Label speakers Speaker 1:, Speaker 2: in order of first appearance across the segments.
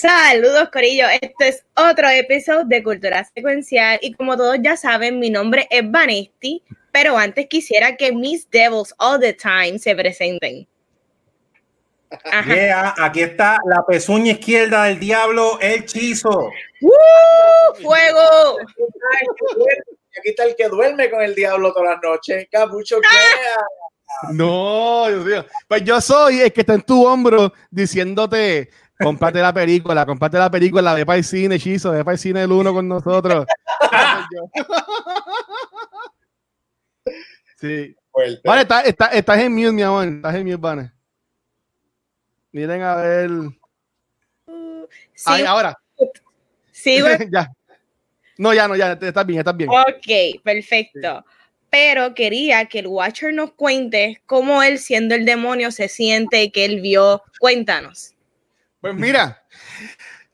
Speaker 1: Saludos Corillo, este es otro episodio de Cultura Secuencial y como todos ya saben, mi nombre es Vanesti, pero antes quisiera que mis Devils All the Time se presenten.
Speaker 2: Yeah, aquí está la pezuña izquierda del diablo, el chizo.
Speaker 1: ¡Fuego!
Speaker 3: Aquí está el que duerme con el diablo todas las noches. Capucho
Speaker 4: No, Dios mío. Pues yo soy el que está en tu hombro diciéndote Comparte la película, comparte la película, ve para el cine, hechizo, ve para el cine el uno con nosotros. sí. Vale, estás está, estás en mute, mi amor. Estás en mute, Vane. Miren a ver.
Speaker 1: Sí.
Speaker 4: Ahí, ahora.
Speaker 1: Sí,
Speaker 4: ya. No, ya no, ya, estás bien, estás bien.
Speaker 1: Ok, perfecto. Pero quería que el Watcher nos cuente cómo él, siendo el demonio, se siente que él vio. Cuéntanos.
Speaker 4: Pues mira,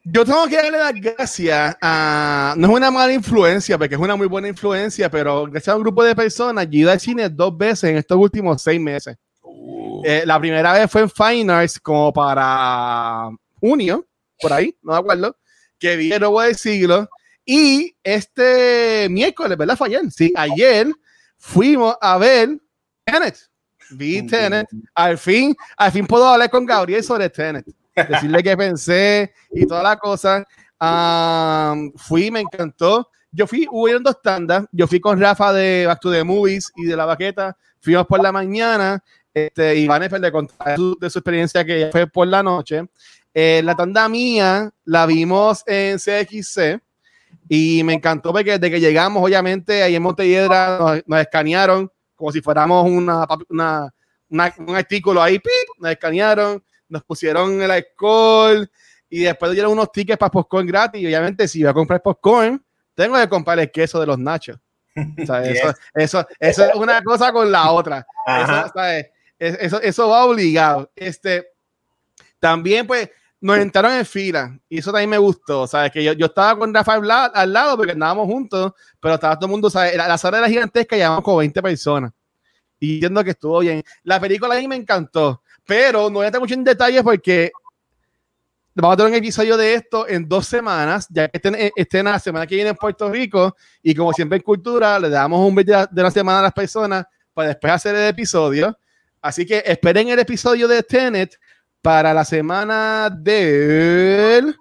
Speaker 4: yo tengo que darle las gracias a. No es una mala influencia, porque es una muy buena influencia, pero gracias a un grupo de personas, yo ido al cine dos veces en estos últimos seis meses.
Speaker 2: Uh.
Speaker 4: Eh, la primera vez fue en Fine Arts, como para junio, por ahí, no me acuerdo, que vi el nuevo del siglo. Y este miércoles, ¿verdad? Fue ayer. Sí, ayer fuimos a ver Tenet. Vi Tenet. Al fin, al fin puedo hablar con Gabriel sobre Tenet decirle que pensé y toda la cosa. Um, fui, me encantó. Yo fui, hubo dos tandas. Yo fui con Rafa de Back to the Movies y de la baqueta. Fuimos por la mañana. Este, y Vanessa le contó de su experiencia que fue por la noche. Eh, la tanda mía la vimos en CXC y me encantó porque desde que llegamos, obviamente, ahí en Montelledra nos, nos escanearon como si fuéramos una, una, una un artículo ahí, ¡pip! nos escanearon nos pusieron el alcohol y después dieron unos tickets para popcorn gratis. Y obviamente, si voy a comprar popcorn, tengo que comprar el queso de los nachos. eso, eso, eso, es una cosa con la otra. Eso, eso, eso, va obligado. Este, también, pues, nos entraron en fila y eso también me gustó. ¿sabes? Que yo, yo estaba con Rafa al lado porque andábamos juntos, pero estaba todo el mundo, ¿sabes? La, la sala era gigantesca y llevamos como 20 personas. Y entiendo que estuvo bien. La película a mí me encantó. Pero no voy a entrar mucho en detalles porque vamos a tener un episodio de esto en dos semanas, ya que estén, estén la semana que viene en Puerto Rico. Y como siempre en Cultura, le damos un video de la semana a las personas para después hacer el episodio. Así que esperen el episodio de Tenet para la semana del.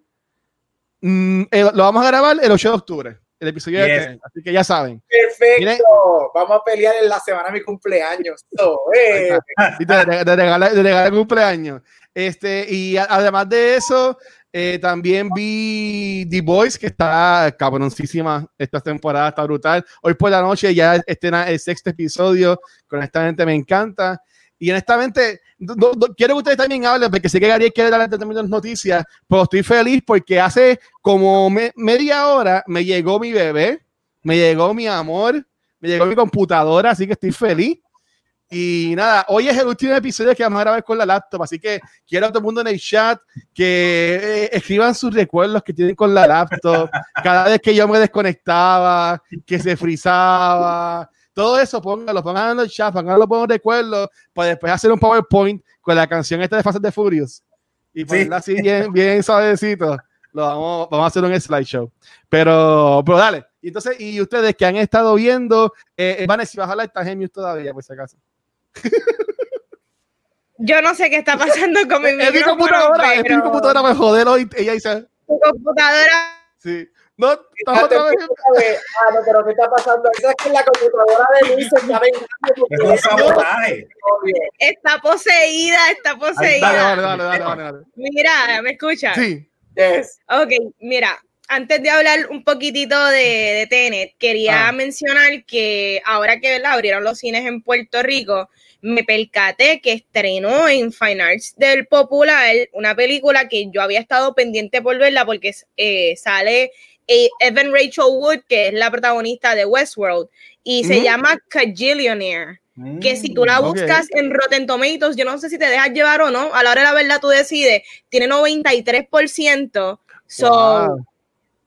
Speaker 4: Mm, lo vamos a grabar el 8 de octubre el episodio yes. de Tenet, así que ya saben.
Speaker 3: Perfecto. Miren, Vamos a pelear en la semana de mi cumpleaños. So, eh.
Speaker 4: de, regalar, de regalar cumpleaños. Este, y a, además de eso, eh, también vi The Boys, que está cabroncísima esta temporada, está brutal. Hoy por la noche ya estrena el sexto episodio, con esta gente me encanta. Y honestamente, do, quiero que ustedes también hablen, porque sé que Gabriel quiere dar también las noticias, pero estoy feliz porque hace como me, media hora me llegó mi bebé, me llegó mi amor, me llegó mi computadora, así que estoy feliz. Y nada, hoy es el último episodio que vamos a grabar con la laptop, así que quiero a todo el mundo en el chat que eh, escriban sus recuerdos que tienen con la laptop, cada vez que yo me desconectaba, que se frizaba, todo eso pónganlo, pónganlo en el chat, pónganlo por un recuerdo, para después hacer un PowerPoint con la canción esta de Fast de Furious y ponerla sí. así bien, bien suavecito. Lo vamos, vamos a hacer un slideshow. Pero, pero dale. Y entonces, y ustedes que han estado viendo, eh, si vas a hablar, está genius todavía, por si acaso.
Speaker 1: Yo no sé qué está pasando con mi
Speaker 4: Es mi computadora, pero... es mi computadora, me joder hoy. Ella dice.
Speaker 1: Tu computadora.
Speaker 4: Sí. No, estás otra vez.
Speaker 3: Ah, no, pero ¿qué está pasando? Esa es que la computadora de Luis está vengando.
Speaker 2: Es un sabotaje.
Speaker 1: Está poseída, está poseída.
Speaker 4: Dale, dale, dale, dale, dale.
Speaker 1: Mira, ¿me escuchas?
Speaker 4: Sí.
Speaker 3: Yes.
Speaker 1: Ok, mira, antes de hablar un poquitito de, de Tenet, quería ah. mencionar que ahora que ¿verdad? abrieron los cines en Puerto Rico, me percaté que estrenó en Fine Arts del Popular una película que yo había estado pendiente por verla porque eh, sale Evan Rachel Wood, que es la protagonista de Westworld, y mm se llama Cajillionaire. que si tú la
Speaker 4: Mm,
Speaker 1: buscas en Rotten Tomatoes, yo no sé si te dejas llevar o no, a la hora de la verdad tú decides, tiene 93%, so
Speaker 4: Wow.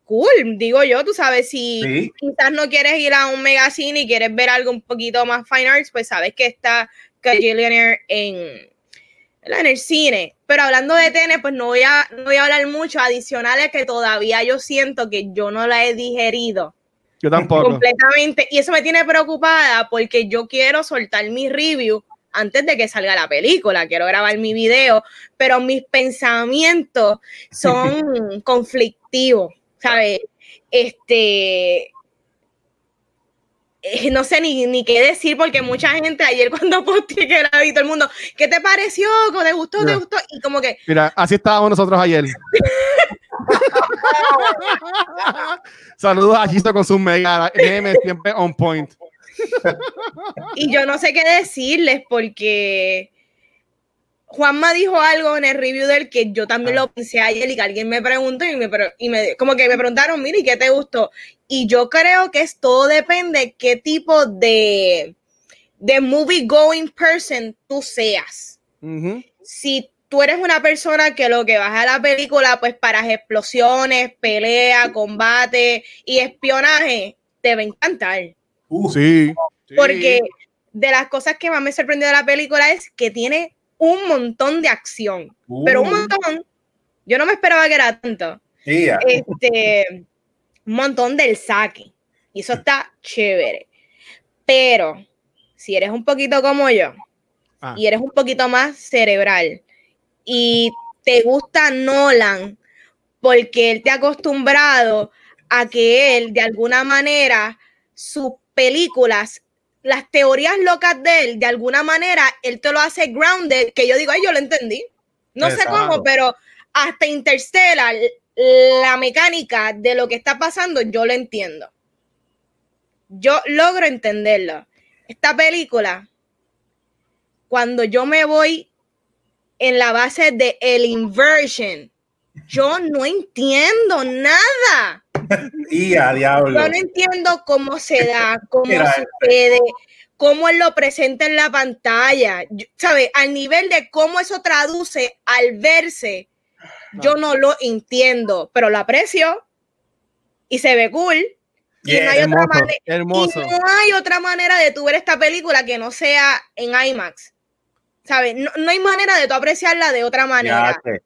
Speaker 1: cool, digo yo, tú sabes, si
Speaker 2: Sí.
Speaker 1: quizás no quieres ir a un megacine y quieres ver algo un poquito más fine arts, pues sabes que está Cajillionaire en. En el cine. Pero hablando de Tenet, pues no voy, a, no voy a hablar mucho, adicionales que todavía yo siento que yo no la he digerido
Speaker 4: Yo tampoco.
Speaker 1: completamente. Y eso me tiene preocupada porque yo quiero soltar mi review antes de que salga la película. Quiero grabar mi video, pero mis pensamientos son conflictivos, ¿sabes? Este. Eh, No sé ni, ni qué decir porque mucha gente ayer cuando posteé que la vi todo el mundo, ¿qué te pareció? ¿Te gustó? ¿Te gustó? Y como que
Speaker 4: Mira, así estábamos nosotros ayer. Saludos a Chisto con sus mega DM siempre on point.
Speaker 1: Y yo no sé qué decirles porque Juanma dijo algo en el review del que yo también lo pensé ayer y que alguien me preguntó y me, y me como que me preguntaron, mira, ¿y qué te gustó? Y yo creo que es todo depende qué tipo de, de movie going person tú seas.
Speaker 4: Ujú.
Speaker 1: Si tú eres una persona que lo que vas a la película, pues para explosiones, pelea, combate y espionaje, te va a encantar.
Speaker 2: Uh,
Speaker 4: Sí. sí.
Speaker 1: Porque de las cosas que más me sorprendió de la película es que tiene un montón de acción,
Speaker 2: uh,
Speaker 1: pero un montón. Yo no me esperaba que era tanto. Este, un montón del saque. Y eso está chévere. Pero si eres un poquito como yo
Speaker 4: Ah.
Speaker 1: y eres un poquito más cerebral y te gusta Nolan porque él te ha acostumbrado a que él, de alguna manera, sus películas, las teorías locas de él, de alguna manera, él te lo hace grounded, que yo digo, ay, yo lo entendí. No sé cómo, pero hasta Interstellar, la mecánica de lo que está pasando, yo lo entiendo. Yo logro entenderlo. Esta película, cuando yo me voy en la base de el inversion, yo no entiendo nada.
Speaker 2: Y a diablo.
Speaker 1: Yo no entiendo cómo se da, cómo
Speaker 2: Mira,
Speaker 1: sucede, cómo él lo presenta en la pantalla. Yo- ¿Sabe? Al nivel de cómo eso traduce al verse, yo no lo entiendo, pero lo aprecio y se ve cool. Y
Speaker 2: Yeah,
Speaker 1: no hay otra
Speaker 4: hermoso,
Speaker 1: mane-
Speaker 4: hermoso.
Speaker 1: y no hay otra manera de tú ver esta película que no sea en IMAX. ¿Sabes? No, no hay manera de tú apreciarla de otra manera.
Speaker 2: Ya, que-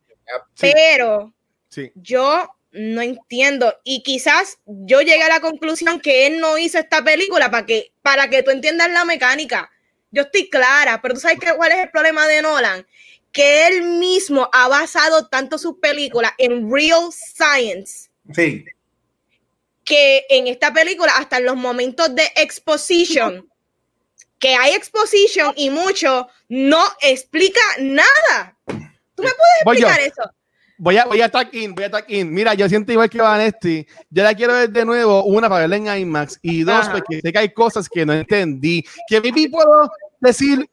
Speaker 4: Sí.
Speaker 1: Pero
Speaker 4: Sí.
Speaker 1: yo no entiendo. Y quizás yo llegué a la conclusión que él no hizo esta película para que, para que tú entiendas la mecánica. Yo estoy clara, pero tú sabes que, cuál es el problema de Nolan. Que él mismo ha basado tanto sus películas en real science
Speaker 2: Sí,
Speaker 1: que en esta película, hasta en los momentos de exposition, que hay exposition y mucho, no explica nada. ¿Tú me puedes explicar eso?
Speaker 4: Voy a, voy a in, voy a in. Mira, yo siento igual que Vanesti. Yo la quiero ver de nuevo, una para verla en IMAX y dos,
Speaker 1: Ajá.
Speaker 4: porque sé que hay cosas que no entendí. Que maybe puedo decir,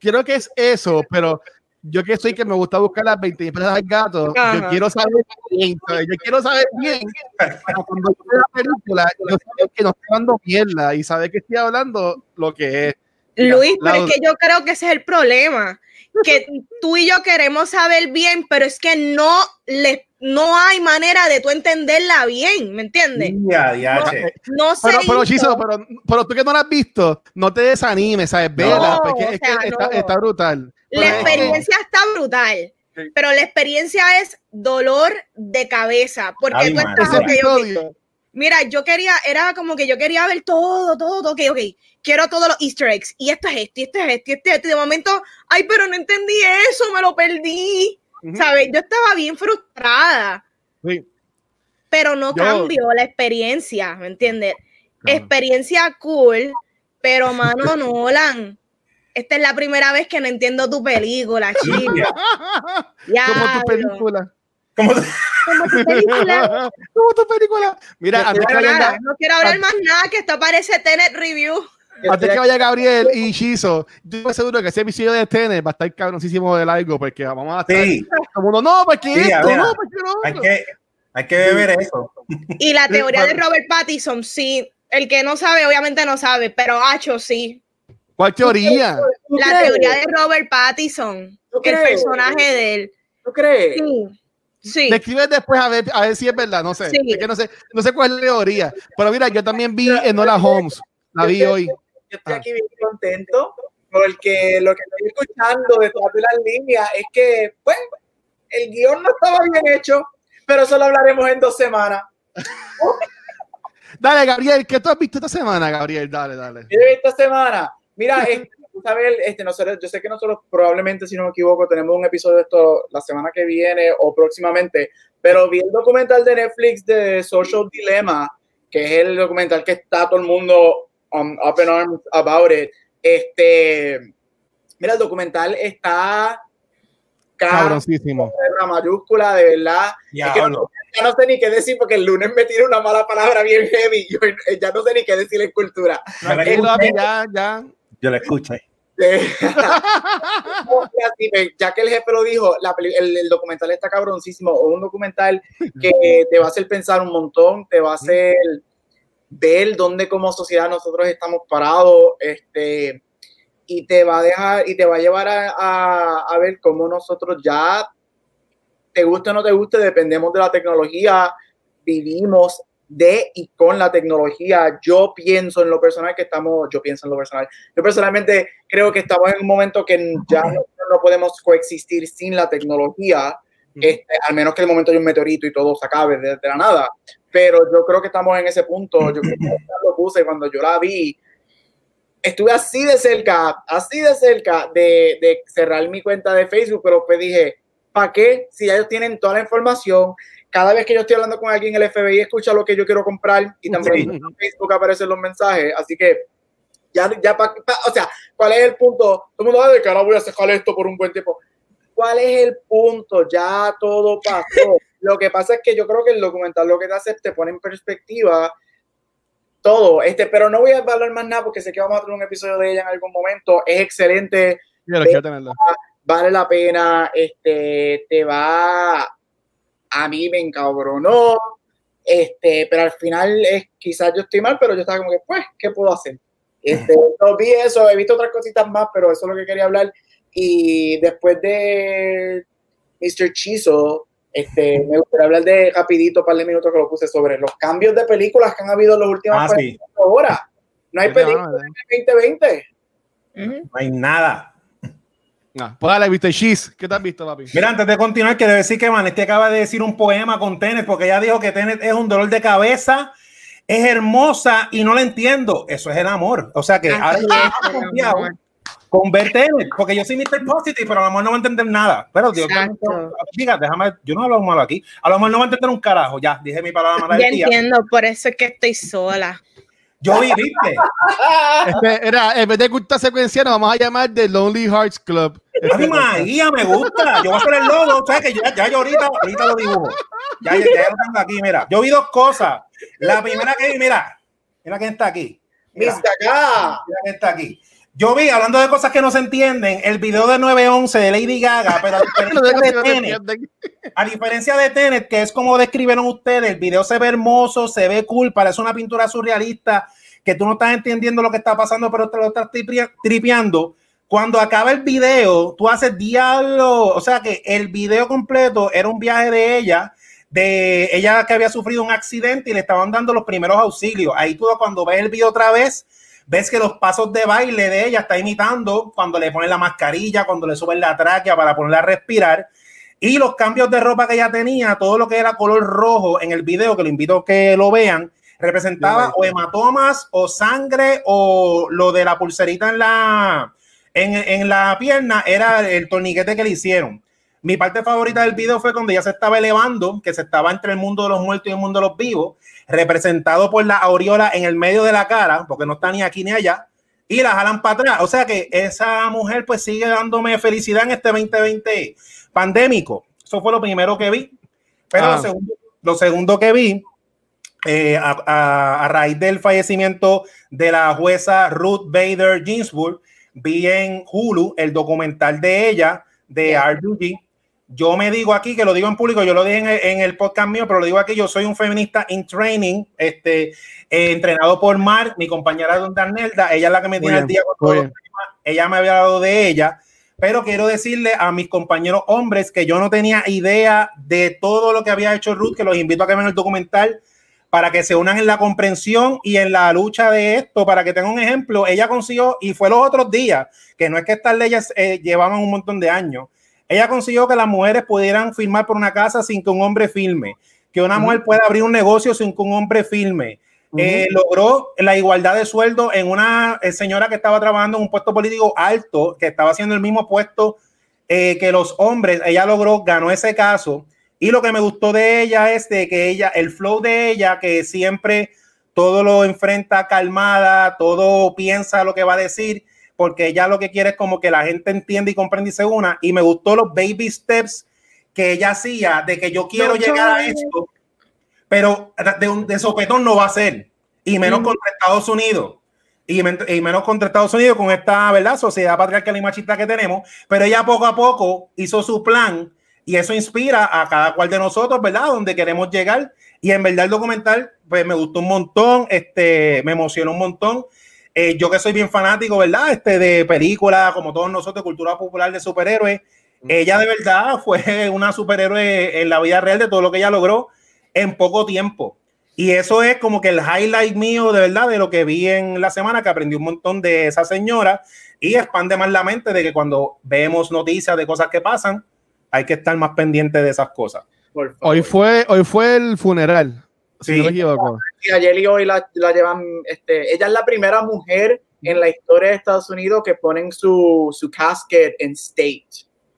Speaker 4: creo que es eso, pero yo que soy que me gusta buscar las 20 empresas del gato, yo
Speaker 1: Ajá.
Speaker 4: quiero saber bien, yo quiero saber bien para cuando yo vea la película, yo sé que no estoy dando mierda y saber que estoy hablando lo que es.
Speaker 1: Luis, pero
Speaker 4: Laura.
Speaker 1: es que yo creo que ese es el problema. Que tú y yo queremos saber bien, pero es que no le, no hay manera de tú entenderla bien, ¿me entiendes?
Speaker 2: ya, ya, che.
Speaker 1: No se
Speaker 4: Pero, pero. Chizo, pero, pero tú que no la has visto, no te desanimes, ¿sabes? Vela, porque
Speaker 1: o
Speaker 4: es que está,
Speaker 1: no.
Speaker 4: está brutal.
Speaker 1: La experiencia está brutal,
Speaker 4: Sí.
Speaker 1: pero la experiencia es dolor de cabeza, porque
Speaker 2: Ay,
Speaker 1: tú estás, Mira, yo quería, era como que yo quería ver todo, todo, todo, ok, ok, quiero todos los easter eggs, y esto es esto, y esto es esto, y esto es esto, y de momento, ay, pero no entendí eso, me lo perdí. ¿sabes? Yo estaba bien frustrada,
Speaker 4: Sí.
Speaker 1: pero no
Speaker 4: Yo-
Speaker 1: cambió la experiencia, ¿me entiendes? Experiencia cool, pero mano Nolan, esta es la primera vez que no entiendo tu película, chico.
Speaker 2: Ya.
Speaker 4: Como tu película.
Speaker 2: ¿Cómo te-
Speaker 1: Como tu película.
Speaker 4: Como tu película. Mira, antes que, vaya,
Speaker 1: nada, no quiero hablar más nada, que esto parece Tenet Review.
Speaker 4: antes que vaya Gabriel y Shizo, yo estoy seguro que ese episodio de Tenet va a estar cabroncísimo de largo porque vamos a estar
Speaker 2: Sí,
Speaker 4: todo mundo, no, porque
Speaker 2: Sí,
Speaker 4: esto,
Speaker 2: mira,
Speaker 4: no, porque no.
Speaker 2: hay que, hay que beber eso.
Speaker 1: Y la teoría de. Robert Pattinson, sí. El que no sabe, obviamente no sabe, pero Hacho sí.
Speaker 4: ¿Cuál teoría?
Speaker 3: ¿Tú
Speaker 1: La teoría de Robert Pattinson,
Speaker 3: ¿Tú
Speaker 1: el personaje de él.
Speaker 3: ¿Tú crees?
Speaker 1: Sí. Sí.
Speaker 4: Describe después a ver, a ver si es verdad, no sé.
Speaker 1: Sí.
Speaker 4: Es que no sé, no sé cuál es la teoría. Pero mira, yo también vi Enola Holmes. La vi hoy.
Speaker 3: Yo estoy
Speaker 4: Ah.
Speaker 3: aquí bien contento porque lo que estoy escuchando de las líneas es que, pues, el guion no estaba bien hecho, pero eso lo hablaremos en dos semanas.
Speaker 4: Dale, Gabriel, ¿qué tú has visto esta semana, Gabriel? Dale, dale.
Speaker 3: Yo esta semana, mira, este, tú sabes, este, nosotros, yo sé que nosotros probablemente, si no me equivoco, tenemos un episodio de esto la semana que viene o próximamente, pero vi el documental de Netflix de Social Dilemma, que es el documental que está todo el mundo um, up in arms about it. Este, mira, el documental está
Speaker 4: Cabroncísimo.
Speaker 3: la mayúscula, de verdad. Es que no, ya no sé ni qué decir porque el lunes me tira una mala palabra bien heavy. Yo ya no sé ni qué decir en cultura.
Speaker 4: Tranquilo, papi, ya, ya.
Speaker 2: Yo la escuché.
Speaker 3: Eh, ya que el jefe lo dijo, la el, el documental está cabroncísimo. Es un documental que te va a hacer pensar un montón, te va a hacer ver dónde como sociedad nosotros estamos parados, este, y te va a dejar y te va a llevar a, a- a ver cómo nosotros ya, te guste o no te guste, dependemos de la tecnología, vivimos de y con la tecnología. Yo pienso en lo personal que estamos, yo pienso en lo personal, yo personalmente creo que estamos en un momento que ya no, no podemos coexistir sin la tecnología, este, al menos que el momento de un meteorito y todo se acabe de, de la nada. Pero yo creo que estamos en ese punto. Yo creo que lo puse cuando yo la vi, estuve así de cerca, así de cerca de, de cerrar mi cuenta de Facebook, pero pues dije, ¿para qué? Si ellos tienen toda la información, cada vez que yo estoy hablando con alguien, el FBI escucha lo que yo quiero comprar y también
Speaker 4: Sí.
Speaker 3: en Facebook aparecen los mensajes, así que ya, ya pa- pa- o sea, ¿cuál es el punto? Todo el mundo, "Ay, de que ahora voy a sacar esto por un buen tiempo. ¿Cuál es el punto? Ya todo pasó. Lo que pasa es que yo creo que el documental lo que te hace es te pone en perspectiva todo. Este, pero no voy a hablar más nada porque sé que vamos a tener un episodio de ella en algún momento. Es excelente, vale la pena, este, te va, a mí me encabronó, este, pero al final es, quizás yo estoy mal, pero yo estaba como que, pues, ¿qué puedo hacer? Este, no vi eso, he visto otras cositas más, pero eso es lo que quería hablar. Y después de Mr. Chizo, este, me gustaría hablar de rapidito, un par de minutos que lo puse sobre los cambios de películas que han habido en las últimas
Speaker 2: Ah, sí.
Speaker 3: horas. No hay películas en el 2020.
Speaker 1: Ujú.
Speaker 2: No hay nada.
Speaker 4: Ah, pues dale, viste, Cheese. ¿Qué te has visto, papi?
Speaker 2: Mira, antes de continuar, quiero decir que Vanetti acaba de decir un poema con Tenet, porque ella dijo que Tenet es un dolor de cabeza, es hermosa y no la entiendo. Eso es el amor. O sea que ahora confiado con ver Tenet, porque yo soy Mr. Positive, pero a lo mejor no va a entender nada. Pero Dios, diga, déjame, yo no hablo malo aquí. A lo mejor no va a entender un carajo. Ya, dije mi palabra mala
Speaker 1: Ya entiendo, por eso es que estoy sola.
Speaker 2: Yo vi, viste.
Speaker 4: Este, era, en vez de culta secuencia, nos vamos a llamar The Lonely Hearts Club. Este
Speaker 2: Ave María, me gusta. Yo voy a hacer el logo. ¿Sabes que ya, ya yo ahorita, ahorita lo dibujo? Ya, ya, ya lo tengo aquí, mira. Yo vi dos cosas. La primera que vi, mira, mira quién está aquí. Mira, mira quién está aquí. Yo vi, hablando de cosas que no se entienden, el video de 911 de Lady Gaga, pero a diferencia de Tenet, a diferencia de Tenet, que es como describieron ustedes, el video se ve hermoso, se ve cool, parece una pintura surrealista, que tú no estás entendiendo lo que está pasando, pero te lo estás tripeando. Cuando acaba el video, tú haces diálogo, o sea que el video completo era un viaje de ella, de ella que había sufrido un accidente y le estaban dando los primeros auxilios. Ahí tú cuando ves el video otra vez, ves que los pasos de baile de ella está imitando cuando le ponen la mascarilla, cuando le suben la tráquea para ponerla a respirar. Y los cambios de ropa que ella tenía, todo lo que era color rojo en el video, que lo invito a que lo vean, representaba o hematomas o sangre o lo de la pulserita en la, en, en la pierna era el torniquete que le hicieron. Mi parte favorita del video fue cuando ella se estaba elevando, que se estaba entre el mundo de los muertos y el mundo de los vivos, representado por la aureola en el medio de la cara, porque no está ni aquí ni allá, y la jalan para atrás. O sea que esa mujer pues sigue dándome felicidad en este 2020 pandémico. Eso fue lo primero que vi. Pero
Speaker 4: Ah.
Speaker 2: lo, segundo, lo segundo que vi, eh, a, a- a raíz del fallecimiento de la jueza Ruth Bader Ginsburg, vi en Hulu el documental de ella, de RBG, yo me digo aquí, que lo digo en público, yo lo dije en el, podcast mío, pero lo digo aquí, yo soy un feminista in training, este, eh, entrenado por Mar, mi compañera Don Darnelda, ella es la que me tiene el día con todo ella me había dado de ella, pero quiero decirle a mis compañeros hombres que yo no tenía idea de todo lo que había hecho Ruth, que los invito a que vean el documental para que se unan en la comprensión y en la lucha de esto, para que tengan un ejemplo, ella consiguió, y fue los otros días, que no es que estas leyes eh, llevaban un montón de años, ella consiguió que las mujeres pudieran firmar por una casa sin que un hombre firme, que una mujer pueda abrir un negocio sin que un hombre firme. Eh, logró la igualdad de sueldo en una eh, señora que estaba trabajando en un puesto político alto, que estaba haciendo el mismo puesto eh, que los hombres. Ella logró, ganó ese caso. Y lo que me gustó de ella es de que ella, el flow de ella, que siempre todo lo enfrenta calmada, todo piensa lo que va a decir porque ella lo que quiere es como que la gente entienda y comprenda y se una. Y me gustó los baby steps que ella hacía de que yo quiero llegar a esto, pero de, un, de sopetón no va a ser, y menos mm. contra Estados Unidos. Y, y, menos contra Estados Unidos con esta ¿verdad? sociedad patriarcal y machista que tenemos, pero ella poco a poco hizo su plan y eso inspira a cada cual de nosotros, ¿verdad? Donde queremos llegar. Y en verdad el documental, pues me gustó un montón, este, me emocionó un montón. Eh, yo que soy bien fanático, ¿verdad? Este de películas, como todos nosotros, cultura popular de superhéroes. Ella de verdad fue una superhéroe en la vida real de todo lo que ella logró en poco tiempo. Y eso es como que el highlight mío de verdad de lo que vi en la semana, que aprendí un montón de esa señora y expande más la mente de que cuando vemos noticias de cosas que pasan, hay que estar más pendiente de esas cosas.
Speaker 4: Hoy fue, hoy fue el funeral
Speaker 3: Sí, ayer y hoy la, llevan, este, ella es la primera mujer en la historia de Estados Unidos que ponen su, su casket en state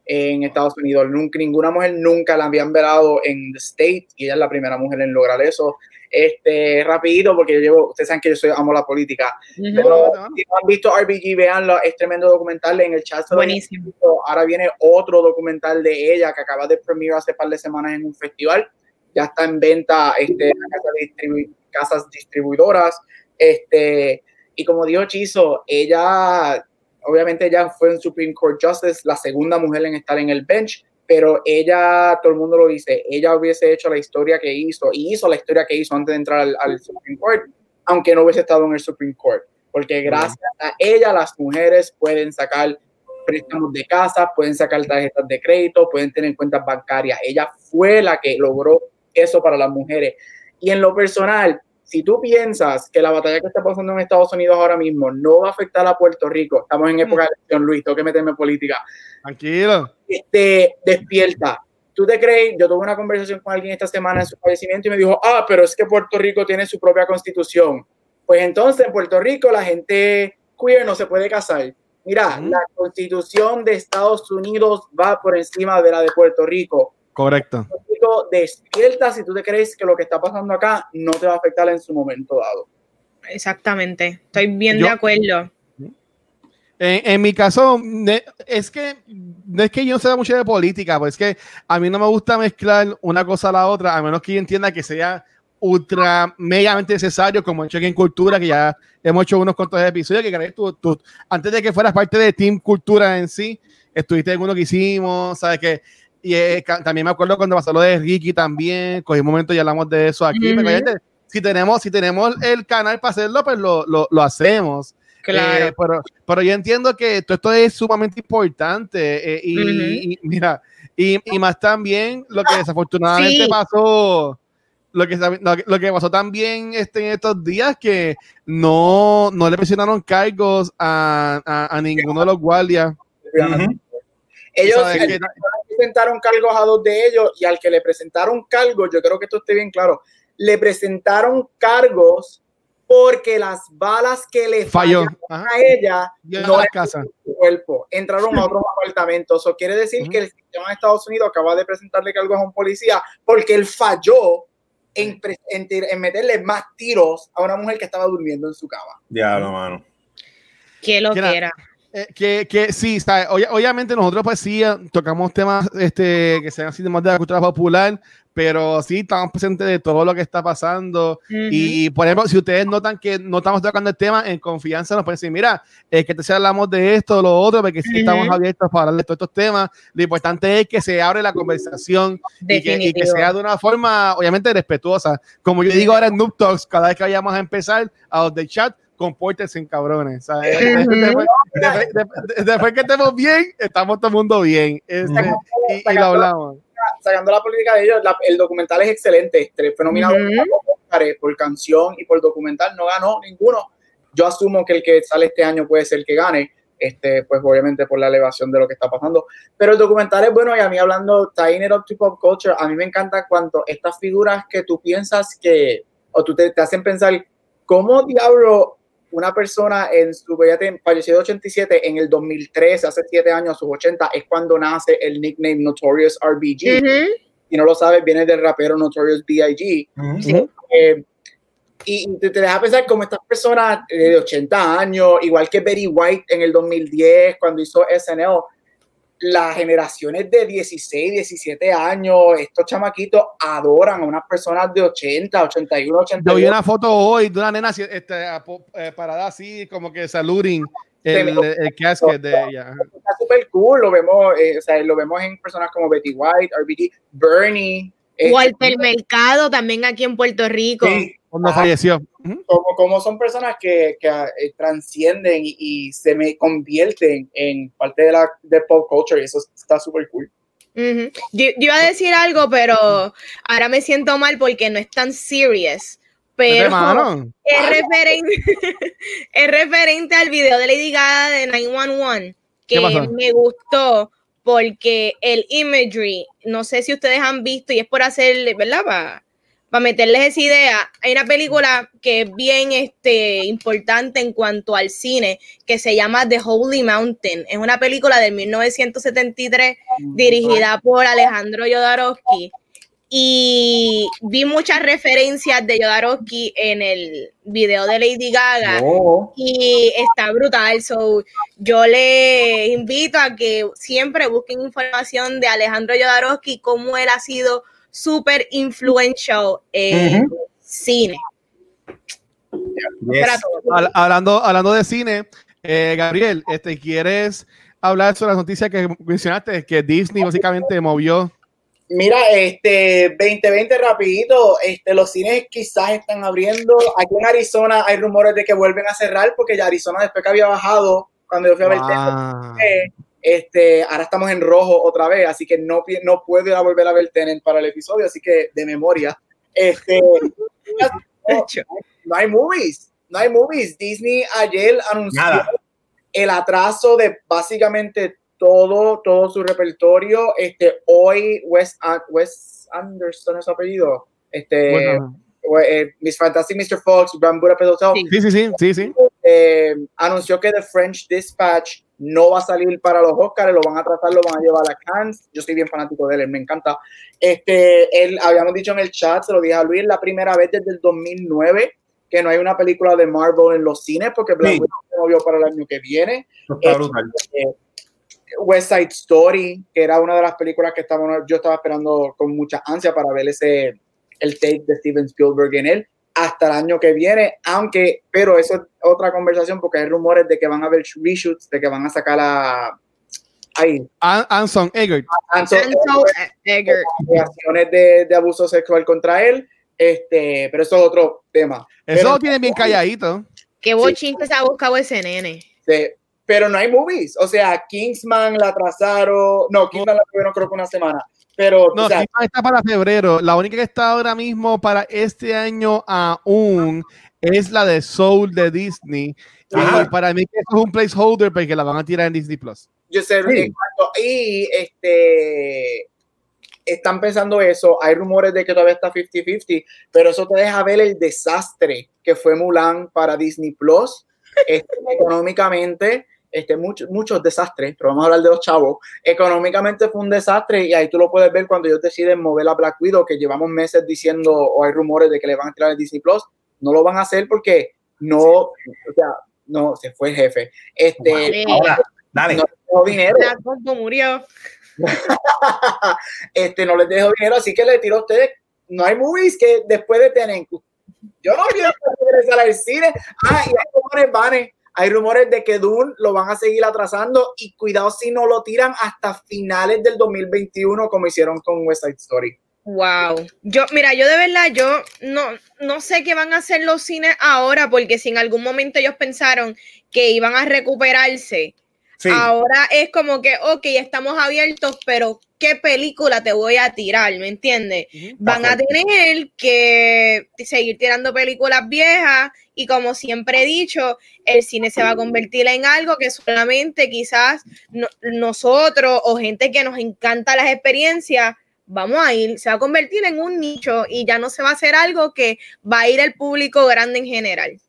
Speaker 3: en Estados Unidos. Nunca, ninguna mujer nunca la habían velado en the state y ella es la primera mujer en lograr eso. Este, rapidito, porque yo llevo, ustedes saben que yo soy, amo la política. Pero si no han visto RBG, veanlo, es tremendo documental en el chat.
Speaker 1: Buenísimo.
Speaker 3: Ahora viene otro documental de ella que acaba de premiar hace par de semanas en un festival ya está en venta este, casas distribuidoras. Este, y como dijo Chizo, ella, obviamente ella fue en Supreme Court Justice, la segunda mujer en estar en el bench, pero ella, todo el mundo lo dice, ella hubiese hecho la historia que hizo, y hizo la historia que hizo antes de entrar al, Supreme Court, aunque no hubiese estado en el Supreme Court, porque gracias a ella las mujeres pueden sacar préstamos de casa, pueden sacar tarjetas de crédito, pueden tener cuentas bancarias. Ella fue la que logró eso para las mujeres. Y en lo personal, si tú piensas que la batalla que está pasando en Estados Unidos ahora mismo no va a afectar a Puerto Rico, estamos en época de elección, Luis, tengo que meterme en política.
Speaker 4: Tranquilo.
Speaker 3: Este, despierta. ¿Tú te crees? Yo tuve una conversación con alguien esta semana en su fallecimiento y me dijo, ah, pero es que Puerto Rico tiene su propia constitución. Pues entonces en Puerto Rico la gente queer no se puede casar. Mira, la constitución de Estados Unidos va por encima de la de Puerto Rico.
Speaker 4: Correcto
Speaker 3: despierta si tú te crees que lo que está pasando acá no te va a afectar en su momento dado.
Speaker 1: Exactamente, estoy bien de acuerdo.
Speaker 4: En, mi caso, es que no es que yo no sea mucho de política, pues es que a mí no me gusta mezclar una cosa a la otra, a menos que yo entienda que sea ultra megamente necesario, como hecho en Cultura, que ya hemos hecho unos cuantos episodios, que tú, tú, antes de que fueras parte de Team Cultura en sí, estuviste en uno que hicimos, sabes que y eh, también me acuerdo cuando pasó lo de Ricky también, cogí un momento y hablamos de eso aquí. si, tenemos, si tenemos el canal para hacerlo, pues lo, lo, lo hacemos.
Speaker 1: Claro.
Speaker 4: Eh, pero, pero yo entiendo que todo esto es sumamente importante. Eh, y, mira, y, y, más también lo que desafortunadamente pasó. Lo que, lo, que pasó también este, en estos días que no, no le presionaron cargos a, a, ninguno de los guardias.
Speaker 3: Ellos presentaron cargos a dos de ellos y al que le presentaron cargos, yo creo que esto esté bien claro, le presentaron cargos porque las balas que le
Speaker 4: falló
Speaker 3: a ella
Speaker 4: no a casa.
Speaker 3: Su cuerpo entraron a otros apartamentos. Eso quiere decir que el sistema de Estados Unidos acaba de presentarle cargos a un policía porque él falló en, en, meterle más tiros a una mujer que estaba durmiendo en su cama.
Speaker 2: Diablo, mano.
Speaker 1: Que lo que era.
Speaker 4: Eh, que, que sí, está, obviamente nosotros pues sí eh, tocamos temas este, que sean así de más de la cultura popular, pero sí estamos presentes de todo lo que está pasando. Y por ejemplo, si ustedes notan que no estamos tocando el tema en confianza, nos pueden decir, mira, es que te hablamos de esto o lo otro, porque sí estamos abiertos para hablar de todos estos temas. Lo importante es que se abre la conversación y que, y que, sea de una forma, obviamente, respetuosa. Como yo digo ahora en Noob Talks, cada vez que vayamos a empezar a los de chat, compórtense en cabrones. Después, que estemos bien, estamos todo el mundo bien. Este, y, lo hablamos.
Speaker 3: Sacando la política de ellos, el documental es excelente. Este, fue nominado por canción y por documental, no ganó ninguno. Yo asumo que el que sale este año puede ser el que gane. Este, pues obviamente por la elevación de lo que está pasando. Pero el documental es bueno y a mí hablando, tying it up to pop culture, a mí me encanta cuando estas figuras que tú piensas que, o tú te, te hacen pensar, ¿cómo diablo una persona en su falleció de 87 en el 2003, hace 7 años, sus 80, es cuando nace el nickname Notorious RBG. Si no lo sabes, viene del rapero Notorious B.I.G. Eh, y te, deja pensar como estas personas de 80 años, igual que Betty White en el 2010, cuando hizo SNL, las generaciones de 16, 17 años, estos chamaquitos adoran a unas personas de 80, 81, 82. Yo
Speaker 4: vi una foto hoy de una nena este, eh, parada así, como que saluding el, el, casket de ella.
Speaker 3: Está súper cool, lo vemos, eh, o sea, lo vemos en personas como Betty White, RBD, Bernie.
Speaker 1: Walter este, Mercado, también aquí en Puerto Rico.
Speaker 4: Cuando falleció.
Speaker 3: Como, como, son personas que, que eh, transcienden y, se me convierten en parte de la de pop culture y eso está súper cool.
Speaker 1: yo, iba a decir algo, pero ahora me siento mal porque no es tan serious. Pero es referente, es referente al video de Lady Gaga de 911 que me gustó porque el imagery, no sé si ustedes han visto y es por hacer, ¿verdad? Para meterles esa idea, hay una película que es bien este, importante en cuanto al cine, que se llama The Holy Mountain. Es una película de 1973 dirigida por Alejandro Jodorowsky. Y vi muchas referencias de Jodorowsky en el video de Lady Gaga oh. y está brutal. So, yo le invito a que siempre busquen información de Alejandro Jodorowsky, cómo él ha sido súper influential en cine.
Speaker 4: Hablando, hablando de cine, eh, Gabriel, este, ¿quieres hablar sobre las noticias que mencionaste? Que Disney básicamente movió.
Speaker 3: Mira, este 2020 rapidito, este, los cines quizás están abriendo. Aquí en Arizona hay rumores de que vuelven a cerrar porque ya Arizona después que había bajado, cuando yo fui a ver este, ahora estamos en rojo otra vez, así que no, no puedo ir a volver a ver Tenet para el episodio, así que de memoria. Este, no, hay movies, no hay movies. Disney ayer anunció el atraso de básicamente todo, todo su repertorio. Este, hoy Wes, Wes Anderson es su apellido. Este, eh, Miss Fantastic Mr. Fox, Grand Budapest Hotel.
Speaker 4: Sí, sí, sí, sí, sí.
Speaker 3: Eh, anunció que The French Dispatch no va a salir para los Oscars, lo van a tratar, lo van a llevar a Cannes. Yo soy bien fanático de él, me encanta. Este, él, habíamos dicho en el chat, se lo dije a Luis, la primera vez desde el 2009 que no hay una película de Marvel en los cines, porque Black Widow se movió para el año que viene. Este, West Side Story, que era una de las películas que estaba, yo estaba esperando con mucha ansia para ver ese, el take de Steven Spielberg en él hasta el año que viene, aunque, pero eso es otra conversación porque hay rumores de que van a haber reshoots, de que van a sacar a... Ahí.
Speaker 4: Anson Eggert.
Speaker 3: Anson Eggert. De, de, abuso sexual contra él, este, pero eso es otro tema.
Speaker 4: Eso lo tiene bien calladito.
Speaker 1: Qué bochín se ha buscado ese nene.
Speaker 3: Sí, pero no hay movies. O sea, Kingsman la atrasaron. No, Kingsman la tuvieron creo que una semana. Pero,
Speaker 4: no, está para febrero. La única que está ahora mismo para este año aún es la de Soul de Disney. Y para mí eso es un placeholder porque la van a tirar en Disney Plus.
Speaker 3: Yo sé, y este están pensando eso. Hay rumores de que todavía está 50-50, pero eso te deja ver el desastre que fue Mulan para Disney Plus este, económicamente este, muchos muchos desastres, pero vamos a hablar de los chavos. Económicamente fue un desastre y ahí tú lo puedes ver cuando ellos deciden mover a Black Widow, que llevamos meses diciendo o hay rumores de que le van a tirar el Disney Plus. No lo van a hacer porque no, o sea, no, se fue el jefe. Este,
Speaker 1: Vale.
Speaker 2: Ahora, dale.
Speaker 3: no les dejó dinero.
Speaker 1: Murió.
Speaker 3: este, no les dejó dinero, así que le tiro a ustedes. No hay movies que después de tener. Yo no quiero regresar al cine. Ah, y hay rumores, hay rumores de que Dune lo van a seguir atrasando y cuidado si no lo tiran hasta finales del 2021 como hicieron con West Side Story.
Speaker 1: Wow. Yo, mira, yo de verdad, yo no, no sé qué van a hacer los cines ahora, porque si en algún momento ellos pensaron que iban a recuperarse,
Speaker 2: Sí.
Speaker 1: ahora es como que, ok, estamos abiertos, pero ¿qué película te voy a tirar? ¿Me entiendes? Van a tener que seguir tirando películas viejas y como siempre he dicho, el cine se va a convertir en algo que solamente quizás no- nosotros o gente que nos encanta las experiencias vamos a ir, se va a convertir en un nicho y ya no se va a hacer algo que va a ir el público grande en general.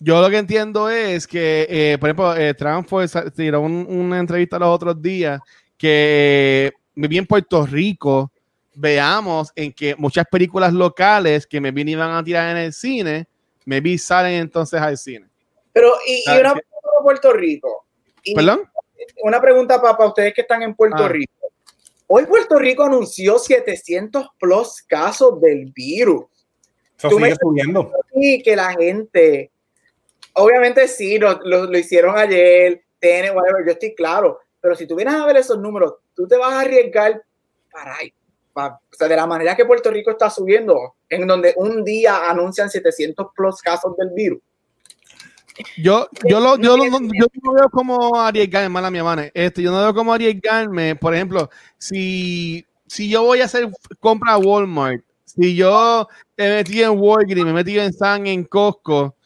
Speaker 4: Yo lo que entiendo es que, eh, por ejemplo, eh, Trump fue, tiró un- una entrevista los otros días que me vi en Puerto Rico, veamos en que muchas películas locales que me iban a tirar en el cine, me vi salen entonces al cine.
Speaker 3: Pero, y, y una pregunta para Puerto Rico. Y
Speaker 4: ¿Perdón?
Speaker 3: Una pregunta para, ustedes que están en Puerto
Speaker 4: Ah.
Speaker 3: Rico. Hoy Puerto Rico anunció 700 plus casos del virus.
Speaker 2: Eso
Speaker 3: tú me-
Speaker 2: sigue subiendo.
Speaker 3: y que la gente, obviamente sí, lo, lo- hicieron ayer, tiene, whatever, yo estoy claro, pero si tú vienes a ver esos números, tú te vas a arriesgar para ahí. pa- o sea, de la manera que Puerto Rico está subiendo, en donde un día anuncian 700 plus casos del virus.
Speaker 4: Yo, yo, lo, yo, lo- yo no veo como arriesgarme, mala mi mano. Este, yo no veo como arriesgarme. Por ejemplo, si, si yo voy a hacer compra a Walmart, si yo me metí en Walgreens, me metí en San, en Costco,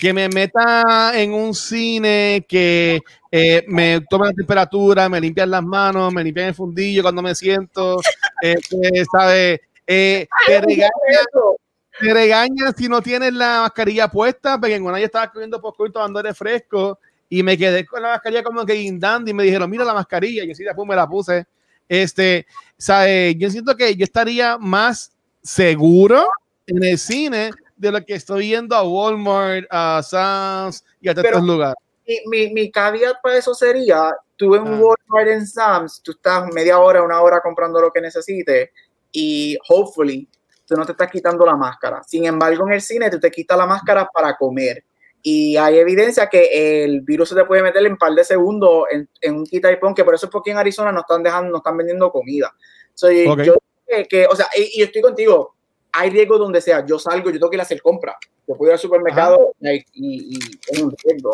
Speaker 4: que me meta en un cine que eh, me tome la temperatura, me limpian las manos, me limpian el fundillo cuando me siento, este, ¿sabe? Eh, te regañan si no tienes la mascarilla puesta, porque en una yo estaba comiendo popcorn tomando refresco y me quedé con la mascarilla como que guindando y me dijeron, mira la mascarilla, y yo sí después me la puse. Este, ¿sabe? Yo siento que yo estaría más seguro en el cine de lo que estoy yendo a Walmart, a Sam's y a estos lugares.
Speaker 3: Mi, mi, mi caveat para eso sería, tú en
Speaker 4: Ah.
Speaker 3: Walmart en Sam's, tú estás media hora, una hora comprando lo que necesites y hopefully tú no te estás quitando la máscara. Sin embargo, en el cine tú te quitas la máscara para comer. Y hay evidencia que el virus se te puede meter en un par de segundos en, en un quita y pon, que por eso es porque en Arizona no están dejando, no están vendiendo comida. So, y
Speaker 4: Ok.
Speaker 3: yo que, que, o sea, y, y yo estoy contigo, hay riesgo donde sea. Yo salgo, yo tengo que ir a hacer compra. Yo puedo ir al supermercado y, y, y es un riesgo.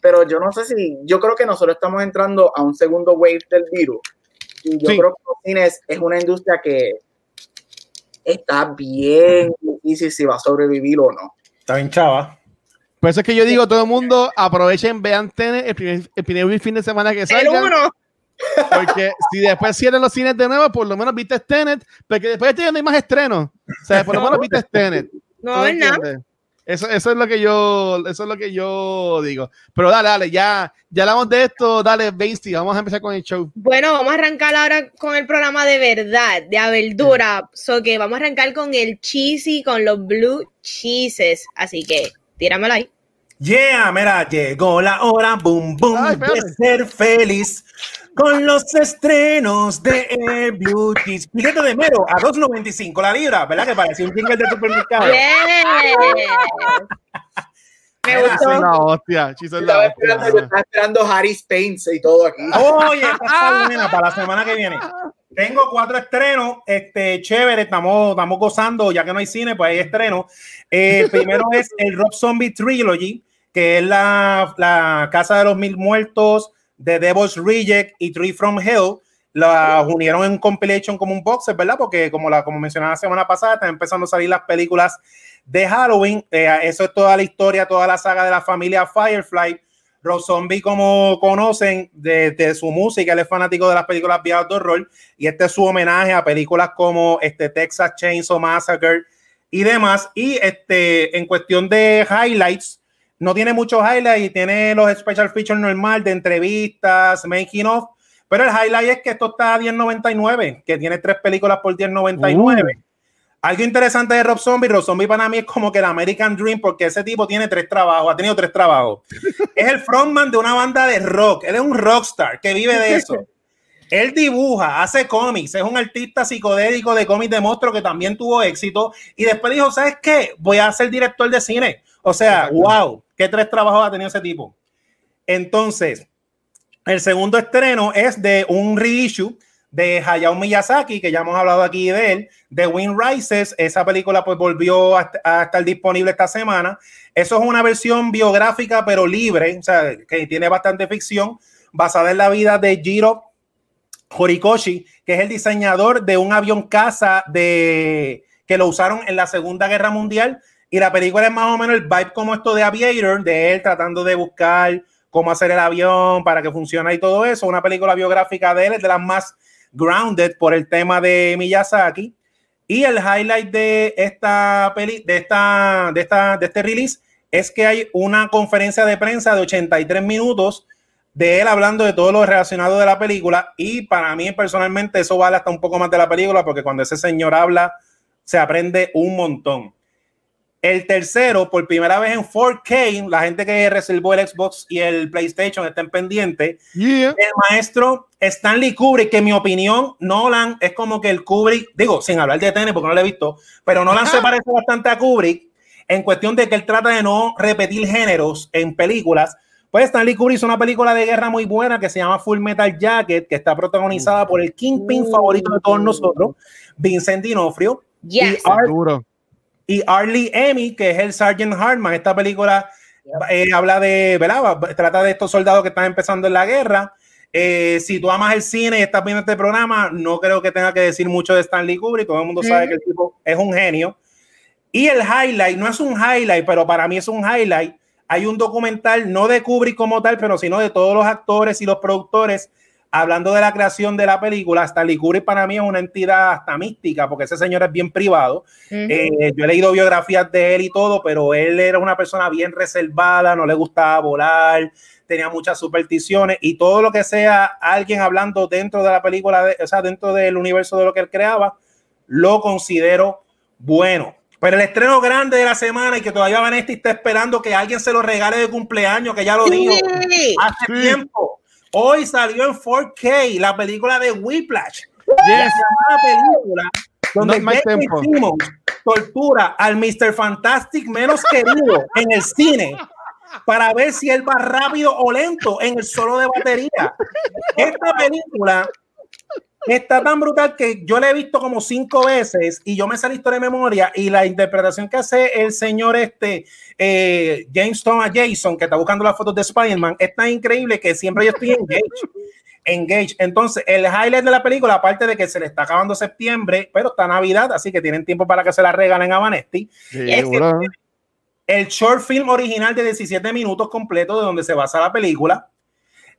Speaker 3: Pero yo no sé si, yo creo que nosotros estamos entrando a un segundo wave del virus. Y yo
Speaker 4: Sí.
Speaker 3: creo que los cines es una industria que está bien difícil si va a sobrevivir o no.
Speaker 2: Está bien, chava.
Speaker 4: Por eso es que yo digo, todo el mundo aprovechen, vean Tenet el primer, el primer fin de semana que
Speaker 1: El
Speaker 4: salga.
Speaker 1: uno.
Speaker 4: Porque si después cierran los cines de nuevo, por lo menos viste Tenet, porque después de este no hay más estrenos. O sea, por lo menos viste Tenet.
Speaker 1: No,
Speaker 4: ¿Tú me
Speaker 1: ¿verdad?
Speaker 4: entiendes? Eso, eso es lo que yo, eso es lo que yo digo. Pero dale, dale, ya, ya hablamos de esto, dale, Bainsty, vamos a empezar con el show.
Speaker 1: Bueno, vamos a arrancar ahora con el programa de verdad, de a verdura. So que vamos a arrancar con el cheesy, con los blue cheeses. Así que tíramelo ahí.
Speaker 2: Yeah, mira, llegó la hora, boom, boom,
Speaker 4: Ay,
Speaker 2: de ser feliz con los estrenos de el. Filete de mero a 2.95 la libra, ¿verdad? Que parecía un jingle de supermercado.
Speaker 1: Me
Speaker 4: es
Speaker 1: gustó.
Speaker 4: la hostia,
Speaker 3: estaba
Speaker 4: la
Speaker 3: esperando,
Speaker 4: hostia.
Speaker 3: estaba esperando Harris Paints y todo aquí.
Speaker 2: Oye, esta está buena para la semana que viene. Tengo cuatro estrenos, este, chévere, estamos, estamos gozando, ya que no hay cine, pues hay estrenos. Eh, el primero es el Rob Zombie Trilogy, que es la, la Casa de los Mil Muertos, The Devil's Reject y Tree from Hell. La unieron en un compilation como un boxer, ¿verdad? Porque como, la, como mencionaba la semana pasada, están empezando a salir las películas de Halloween. Eh, eso es toda la historia, toda la saga de la familia Firefly. Rob Zombie, como conocen de, de su música, él es fanático de las películas de horror y este es su homenaje a películas como este Texas Chainsaw Massacre y demás. Y este, en cuestión de highlights, no tiene muchos highlights y tiene los special features normal de entrevistas, making of, pero el highlight es que esto está a 10.99, que tiene tres películas por 10.99. Algo interesante de Rob Zombie, Rob Zombie para mí es como que el American Dream, porque ese tipo tiene tres trabajos, ha tenido tres trabajos. es el frontman de una banda de rock, él es un rockstar que vive de eso. Él dibuja, hace cómics, es un artista psicodélico de cómics de monstruos que también tuvo éxito. Y después dijo: ¿Sabes qué? Voy a ser director de cine. O sea, wow, qué tres trabajos ha tenido ese tipo. Entonces, el segundo estreno es de un reissue de Hayao Miyazaki, que ya hemos hablado aquí de él, de Wind Rises. Esa película pues volvió a, estar disponible esta semana. Eso es una versión biográfica, pero libre, o sea, que tiene bastante ficción, basada en la vida de Jiro Horikoshi, que es el diseñador de un avión caza de, que lo usaron en la Segunda Guerra Mundial. Y la película es más o menos el vibe como esto de Aviator, de él tratando de buscar cómo hacer el avión para que funcione y todo eso. Una película biográfica de él, es de las más grounded por el tema de Miyazaki. Y el highlight de esta peli, de esta, de esta, de este release es que hay una conferencia de prensa de 83 minutos de él hablando de todo lo relacionado de la película y para mí personalmente eso vale hasta un poco más de la película porque cuando ese señor habla se aprende un montón. El tercero, por primera vez en 4K, la gente que reservó el Xbox y el PlayStation estén pendientes. El maestro Stanley Kubrick, que en mi opinión, Nolan es como que el Kubrick, digo, sin hablar de TN porque no lo he visto, pero Nolan se parece bastante a Kubrick en cuestión de que él trata de no repetir géneros en películas. Pues Stanley Kubrick hizo una película de guerra muy buena que se llama Full Metal Jacket, que está protagonizada por el Kingpin favorito de todos nosotros, Vincent D'Onofrio.
Speaker 1: Yes.
Speaker 2: Y Arlie Emmy, que es el Sergeant Hartman, esta película eh, habla de, ¿verdad? Trata de estos soldados que están empezando en la guerra. Eh, si tú amas el cine y estás viendo este programa, no creo que tenga que decir mucho de Stanley Kubrick. Todo el mundo sabe que el tipo es un genio. Y el highlight, no es un highlight, pero para mí es un highlight. Hay un documental, no de Kubrick como tal, pero sino de todos los actores y los productores hablando de la creación de la película, Stanley Kubrick para mí es una entidad hasta mística, porque ese señor es bien privado. Eh, yo he leído biografías de él y todo, pero él era una persona bien reservada, no le gustaba volar, tenía muchas supersticiones y todo lo que sea alguien hablando dentro de la película, o sea, dentro del universo de lo que él creaba, lo considero bueno. Pero el estreno grande de la semana y que todavía Vanessa está esperando que alguien se lo regale de cumpleaños, que ya lo dijo hace tiempo Hoy salió en 4K la película de Whiplash.
Speaker 4: Yes.
Speaker 2: Una película donde Simmons tortura al Mr. Fantastic menos querido en el cine para ver si él va rápido o lento en el solo de batería. Esta película está tan brutal que yo la he visto como cinco veces y yo me sé la historia de memoria y la interpretación que hace el señor este eh, James Thomas Jason, que está buscando las fotos de Spider-Man, es tan increíble que siempre yo estoy engaged. engage. Entonces, el highlight de la película, aparte de que se le está acabando septiembre, pero está Navidad, así que tienen tiempo para que se la regalen a Vanesti. el short film original de 17 minutos completo de donde se basa la película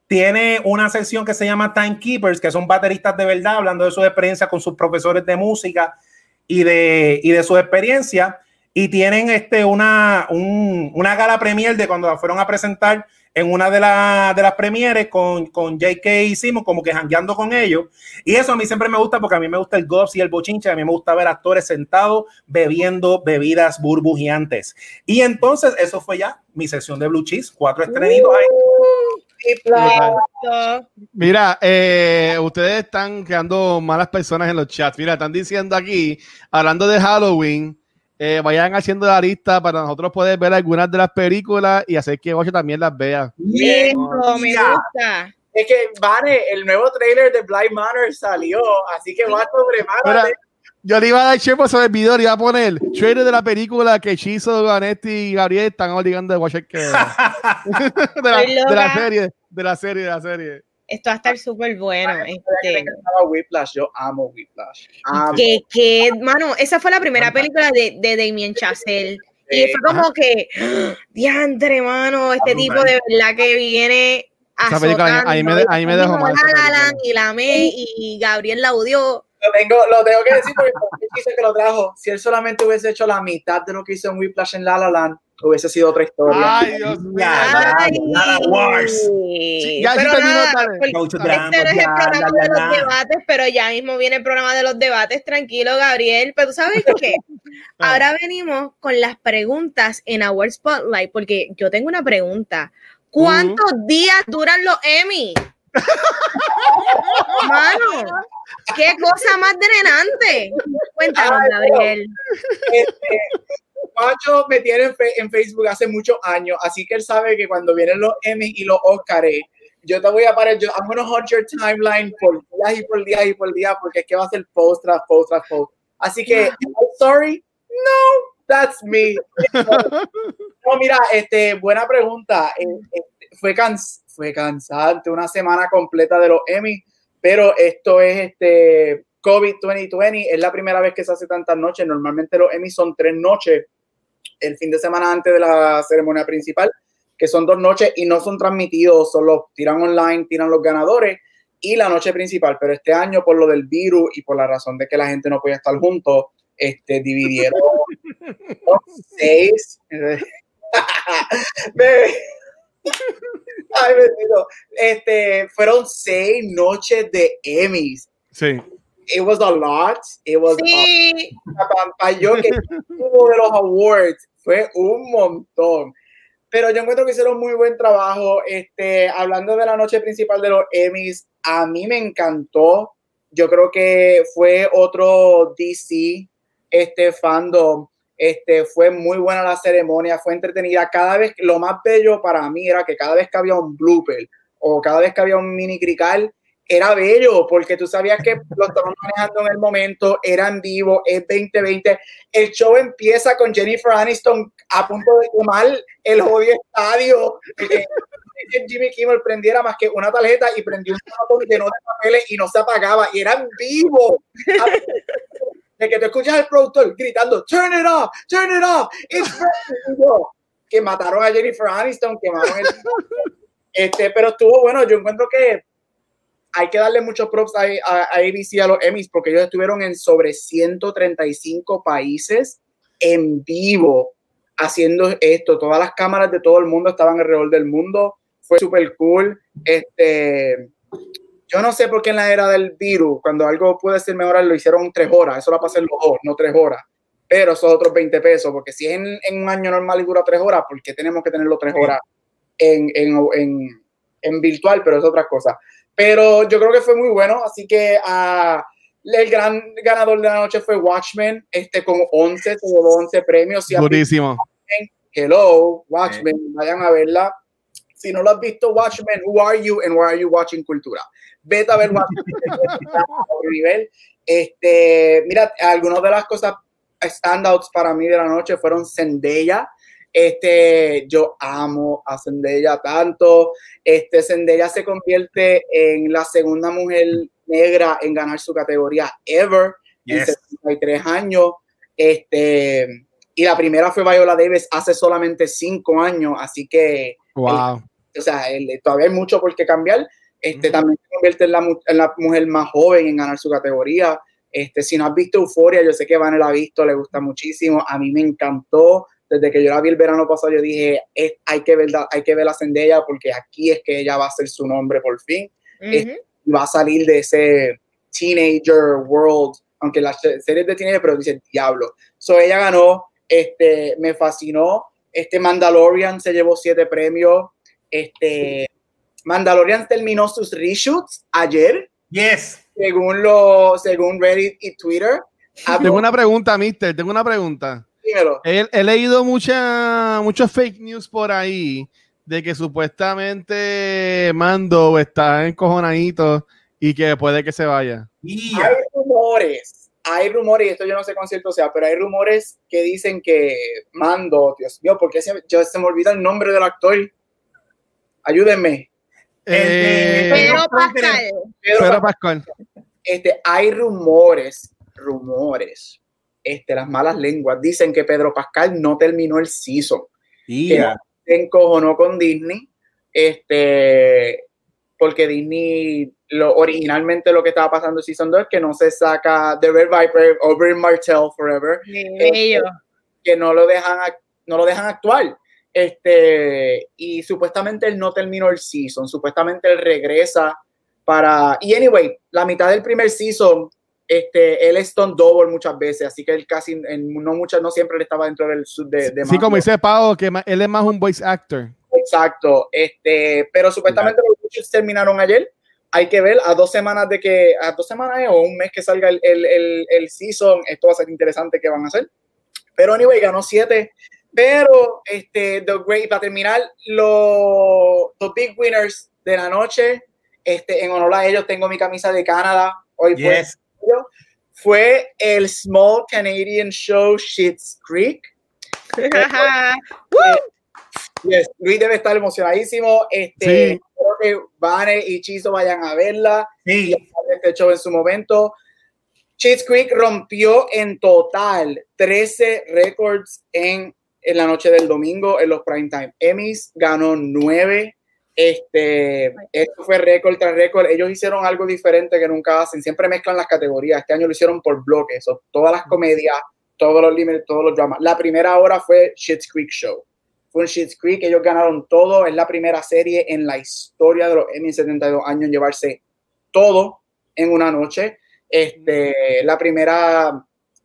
Speaker 2: tiene una sección que se llama Timekeepers, que son bateristas de verdad, hablando de su experiencia con sus profesores de música y de, y de su experiencia. Y tienen este, una, una gala premier de cuando fueron a presentar en una de, de las premieres con, con J.K. hicimos como que jangueando con ellos. Y eso a mí siempre me gusta porque a mí me gusta el goss y el bochinche. A mí me gusta ver actores sentados bebiendo bebidas burbujeantes. Y entonces eso fue ya mi sesión de Blue Cheese. Cuatro estrenitos ahí.
Speaker 4: Mira, eh, ustedes están creando malas personas en los chats. Mira, están diciendo aquí, hablando de Halloween, eh, vayan haciendo la lista para nosotros poder ver algunas de las películas y hacer que Ocho también las vea.
Speaker 1: Bien, me gusta.
Speaker 3: Es que, Vane, el nuevo trailer de Blind Manor salió, así que va sobre
Speaker 4: yo le iba a dar chepo sobre el video, le iba a poner trailer de la película que Chizo, Vanetti y Gabriel están obligando a watcher que de, la, de, la, serie, de la serie, de la serie.
Speaker 1: Esto va a estar súper bueno. Este.
Speaker 3: Whiplash, yo amo Whiplash.
Speaker 1: Que, que, mano, esa fue la primera película de, de Damien Chazelle. Y fue como que, diantre, mano, este tipo de verdad que viene
Speaker 4: a ahí me, ahí me dejó mal.
Speaker 1: Y la me y Gabriel la odió
Speaker 3: Lo tengo, lo tengo que decir porque dice que lo trajo. Si él solamente hubiese hecho la mitad de lo que hizo en Whiplash en La La Land, hubiese sido otra historia.
Speaker 4: Ay, Dios mío. Sí, ya
Speaker 1: pero
Speaker 4: se terminó
Speaker 1: nada,
Speaker 4: tarde.
Speaker 1: este no es el
Speaker 2: ya,
Speaker 1: programa
Speaker 2: la,
Speaker 1: de
Speaker 2: la,
Speaker 1: los
Speaker 2: la.
Speaker 1: debates, pero ya mismo viene el programa de los debates. Tranquilo, Gabriel. Pero tú sabes qué?
Speaker 2: Ah.
Speaker 1: Ahora venimos con las preguntas en Our Spotlight, porque yo tengo una pregunta. ¿Cuántos días duran los Emmy? Mano, qué cosa más drenante. Cuéntanos,
Speaker 3: Ay,
Speaker 1: Gabriel.
Speaker 3: Este, Pacho me tiene en, fe- en Facebook hace muchos años, así que él sabe que cuando vienen los Emmy y los Oscars, yo te voy a parar, yo, I'm gonna hunt your timeline por días y por días y por días, porque es que va a ser post tras post tras post. Así que, I'm sorry, no, that's me. No, mira, este, buena pregunta. Eh, este, fue, cans fue cansante, una semana completa de los Emmy, pero esto es este COVID 2020, es la primera vez que se hace tantas noches. Normalmente los Emmy son tres noches, el fin de semana antes de la ceremonia principal, que son dos noches y no son transmitidos, solo tiran online, tiran los ganadores y la noche principal. Pero este año, por lo del virus y por la razón de que la gente no podía estar juntos, este, dividieron seis. Ay, bendito. Este, fueron seis noches de Emmys.
Speaker 4: Sí.
Speaker 3: It was a lot. It was
Speaker 1: Sí,
Speaker 3: para yo que uno de los awards fue un montón. Pero yo encuentro que hicieron muy buen trabajo. Este, hablando de la noche principal de los Emmys, a mí me encantó. Yo creo que fue otro DC este fandom. Este, fue muy buena la ceremonia, fue entretenida. Cada vez, lo más bello para mí era que cada vez que había un blooper o cada vez que había un mini crical, era bello porque tú sabías que lo estaban manejando en el momento, era en vivo, es 2020. El show empieza con Jennifer Aniston a punto de quemar el jodido estadio. Jimmy Kimmel prendiera más que una tarjeta y prendió un botón lleno de papeles y no se apagaba y era en vivo. De que tú escuchas al productor gritando, turn it off, turn it off, it's ready". que mataron a Jennifer Aniston, quemaron el este, pero estuvo bueno, yo encuentro que hay que darle muchos props a, a, a ABC, a los Emmys, porque ellos estuvieron en sobre 135 países en vivo haciendo esto. Todas las cámaras de todo el mundo estaban alrededor del mundo. Fue súper cool. Este, yo no sé por qué en la era del virus, cuando algo puede ser mejor, lo hicieron tres horas. Eso lo pasé en los dos, no tres horas. Pero esos otros 20 pesos, porque si es en, en, un año normal y dura tres horas, ¿por qué tenemos que tenerlo tres horas en, en, en, virtual? Pero es otra cosa. Pero yo creo que fue muy bueno, así que uh, el gran ganador de la noche fue Watchmen, este con 11, se llevó 11 premios. Si
Speaker 4: Durísimo.
Speaker 3: Hello, Watchmen, sí. vayan a verla. Si no lo has visto, Watchmen, who are you and why are you watching cultura? Vete a ver Watchmen. este, mira, algunas de las cosas standouts para mí de la noche fueron Zendaya. Este, yo amo a Zendaya tanto. Este, Zendaya se convierte en la segunda mujer negra en ganar su categoría ever yes. en 73 años. Este, y la primera fue Viola Davis hace solamente cinco años, así que
Speaker 4: wow.
Speaker 3: el, o sea, el, todavía hay mucho por qué cambiar. Este, mm. También se convierte en la, en la, mujer más joven en ganar su categoría. Este, si no has visto Euforia, yo sé que Van la ha visto, le gusta muchísimo. A mí me encantó. Desde que yo la vi el verano pasado, yo dije, es, hay, que ver, hay que ver la Zendaya porque aquí es que ella va a ser su nombre por fin. Uh -huh. este, va a salir de ese teenager world, aunque la serie de teenager, pero dice diablo. So ella ganó, este, me fascinó. Este Mandalorian se llevó siete premios. Este Mandalorian terminó sus reshoots ayer.
Speaker 2: Yes.
Speaker 3: Según lo, según Reddit y Twitter.
Speaker 4: Tengo una pregunta, Mister. Tengo una pregunta.
Speaker 3: Dímelo.
Speaker 4: He, he leído mucha, muchos fake news por ahí de que supuestamente Mando está encojonadito y que puede que se vaya.
Speaker 3: Yeah. Hay rumores, hay rumores, y esto yo no sé con cierto sea, pero hay rumores que dicen que Mando, Dios mío, porque se, yo, se me olvida el nombre del actor. Ayúdenme.
Speaker 4: Eh,
Speaker 1: Pedro Pascal.
Speaker 4: Pedro, Pedro Pascal.
Speaker 3: Este, hay rumores, rumores, este, las malas lenguas dicen que Pedro Pascal no terminó el season.
Speaker 2: Yeah.
Speaker 3: se encojonó con Disney. Este, porque Disney, lo, originalmente lo que estaba pasando en Season 2 es que no se saca The Red Viper, Oberyn Martell Forever, este, que no lo dejan, no lo dejan actuar. Este, y supuestamente él no terminó el season, supuestamente él regresa para... Y anyway, la mitad del primer season, este, él es Stone Double muchas veces, así que él casi, no muchas, no siempre le estaba dentro del... De, de
Speaker 4: sí, como dice Pau, que él es más un voice actor.
Speaker 3: Exacto, este, pero supuestamente los Witches terminaron ayer. Hay que ver a dos semanas de que, a dos semanas o un mes que salga el, el, el, season, esto va a ser interesante que van a hacer. Pero anyway, ganó siete. Pero, este, The Great, para terminar, los, los big winners de la noche, este, en honor a ellos, tengo mi camisa de Canadá. Hoy fue, fue el Small Canadian Show Shits Creek. Luis debe estar emocionadísimo. Este, Espero que Vane y Chizo vayan a verla.
Speaker 2: Sí.
Speaker 3: Este show en su momento. Cheats Creek rompió en total 13 récords en, en, la noche del domingo en los primetime Emmys. Ganó 9. Este, esto fue récord tras récord. Ellos hicieron algo diferente que nunca hacen. Siempre mezclan las categorías. Este año lo hicieron por bloques. todas las comedias, todos los límites, todos los dramas. La primera hora fue Shit's Creek Show fue en Schitt's Creek, ellos ganaron todo, es la primera serie en la historia de los Emmy 72 años en llevarse todo en una noche. Este, la primera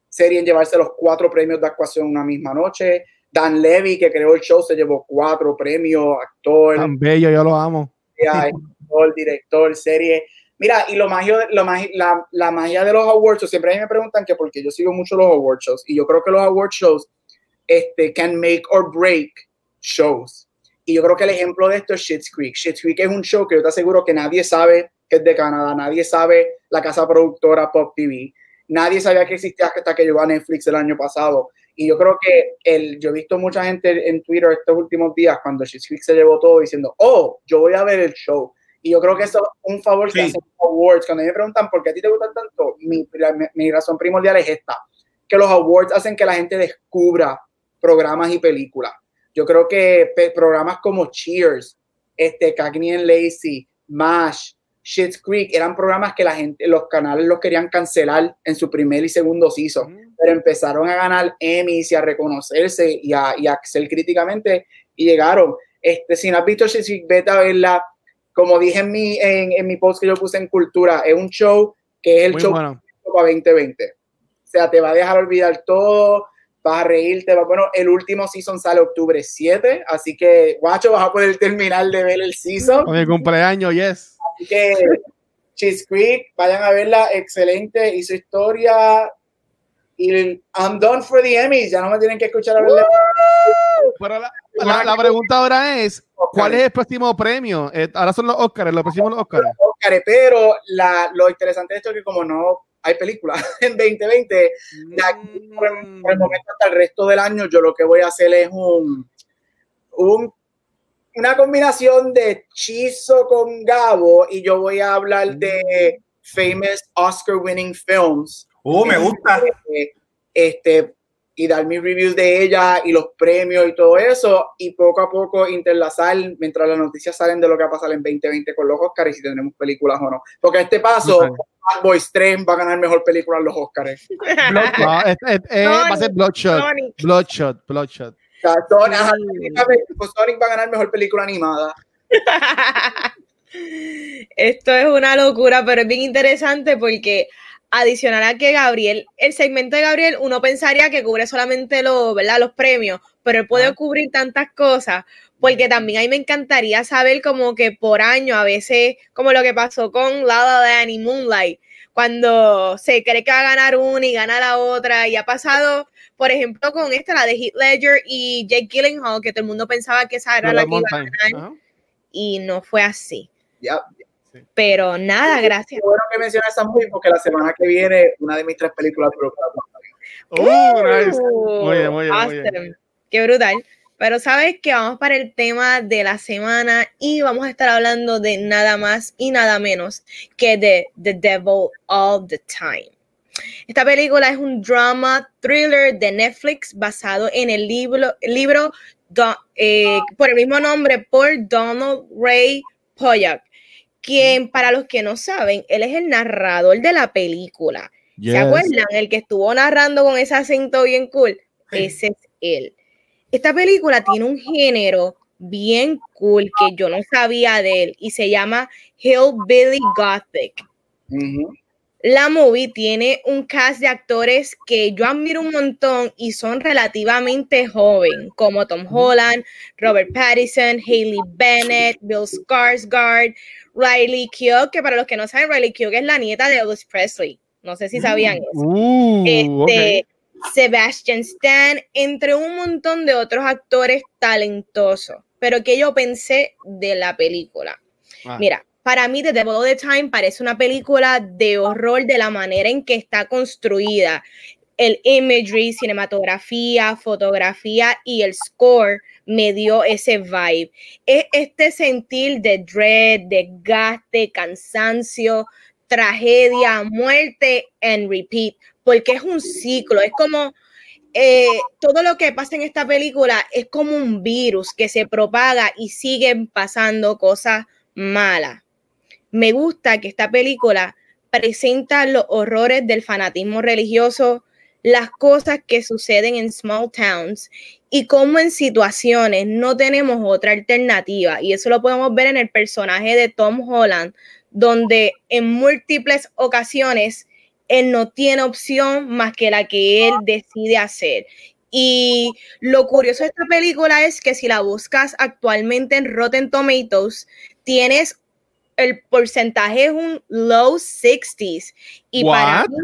Speaker 3: serie en llevarse los cuatro premios de actuación en una misma noche. Dan Levy, que creó el show, se llevó cuatro premios, actor.
Speaker 4: Tan bello, yo lo amo.
Speaker 3: Actor, director, serie. Mira, y lo magia, lo la, la magia de los award shows, siempre a mí me preguntan que porque yo sigo mucho los award shows, y yo creo que los award shows este, can make or break shows. Y yo creo que el ejemplo de esto es Shit's Creek. Shit's Creek es un show que yo te aseguro que nadie sabe que es de Canadá, nadie sabe la casa productora Pop TV, nadie sabía que existía hasta que llegó a Netflix el año pasado. Y yo creo que el, yo he visto mucha gente en Twitter estos últimos días cuando Creek se llevó todo diciendo, oh, yo voy a ver el show. Y yo creo que eso es un favor que hacen los awards. Cuando me preguntan por qué a ti te gustan tanto, mi, mi razón primordial es esta, que los awards hacen que la gente descubra programas y películas yo creo que programas como Cheers, este, Cagney and Lacey, MASH, Shit's Creek eran programas que la gente, los canales los querían cancelar en su primer y segundo season, mm. pero empezaron a ganar Emmys y a reconocerse y a, y a ser críticamente y llegaron. Este, si no has visto Shit's Creek, vete a verla. Como dije en mi, en, en mi post que yo puse en Cultura, es un show que es el show para 2020. O sea, te va a dejar olvidar todo, vas a reírte. Bueno, el último season sale octubre 7, así que, guacho, vas a poder terminar de ver el season.
Speaker 4: Mi cumpleaños, yes.
Speaker 3: Así que, Cheese Creek, vayan a verla, excelente, hizo historia. Y I'm done for the Emmys, ya no me tienen que escuchar hablar
Speaker 4: Pero la, la, pregunta ahora es: ¿cuál es el próximo premio? Eh, ahora son los Oscars, los próximos los Oscars.
Speaker 3: Oscars, pero la, lo interesante de esto es que, como no hay películas en 2020. por, el, momento hasta el resto del año, yo lo que voy a hacer es un, un una combinación de Chizo con Gabo y yo voy a hablar de famous Oscar winning films.
Speaker 2: Oh, me gusta.
Speaker 3: Este, y dar mis reviews de ella y los premios y todo eso, y poco a poco interlazar mientras las noticias salen de lo que va a pasar en 2020 con los Oscars y si tendremos películas o no. Porque a este paso, Bad Boys 3 va a ganar mejor película en los Oscars.
Speaker 4: no, eh, va a ser Bloodshot. Bloodshot, Bloodshot.
Speaker 3: Pues Sonic va a ganar mejor película animada.
Speaker 1: Esto es una locura, pero es bien interesante porque adicional a que Gabriel, el segmento de Gabriel, uno pensaría que cubre solamente los, ¿verdad? los premios, pero él puede cubrir tantas cosas, porque también a mí me encantaría saber como que por año, a veces, como lo que pasó con Lada de y Moonlight, cuando se cree que va a ganar una y gana la otra, y ha pasado, por ejemplo, con esta, la de Heath Ledger y Jake Gyllenhaal, que todo el mundo pensaba que esa era la, que iba a ganar, y no fue así.
Speaker 3: Ya,
Speaker 1: pero nada, gracias.
Speaker 3: Bueno que mencionas esa muy porque la semana que viene una de mis tres películas
Speaker 4: oh, nice. Muy bien, muy bien,
Speaker 1: Qué brutal. Pero sabes que vamos para el tema de la semana y vamos a estar hablando de nada más y nada menos que de The Devil All the Time. Esta película es un drama thriller de Netflix basado en el libro, libro eh, por el mismo nombre por Donald Ray Pollack quien para los que no saben, él es el narrador de la película. ¿Se acuerdan? El que estuvo narrando con ese acento bien cool. Ese es él. Esta película tiene un género bien cool que yo no sabía de él y se llama Hillbilly Gothic. La movie tiene un cast de actores que yo admiro un montón y son relativamente jóvenes, como Tom Holland, Robert Pattinson, Hailey Bennett, Bill Skarsgård, Riley Keough, que para los que no saben, Riley Keough es la nieta de Elvis Presley. No sé si sabían eso.
Speaker 4: Uh,
Speaker 1: este, Sebastian Stan, entre un montón de otros actores talentosos. Pero que yo pensé de la película. Ah. Mira, para mí The Devil of the Time parece una película de horror de la manera en que está construida. El imagery, cinematografía, fotografía y el score me dio ese vibe. Es este sentir de dread, desgaste, cansancio, tragedia, muerte en repeat, porque es un ciclo, es como eh, todo lo que pasa en esta película es como un virus que se propaga y siguen pasando cosas malas me gusta que esta película presenta los horrores del fanatismo religioso, las cosas que suceden en small towns y cómo en situaciones no tenemos otra alternativa. Y eso lo podemos ver en el personaje de Tom Holland, donde en múltiples ocasiones él no tiene opción más que la que él decide hacer. Y lo curioso de esta película es que si la buscas actualmente en Rotten Tomatoes, tienes el porcentaje es un low 60s. Y para mí,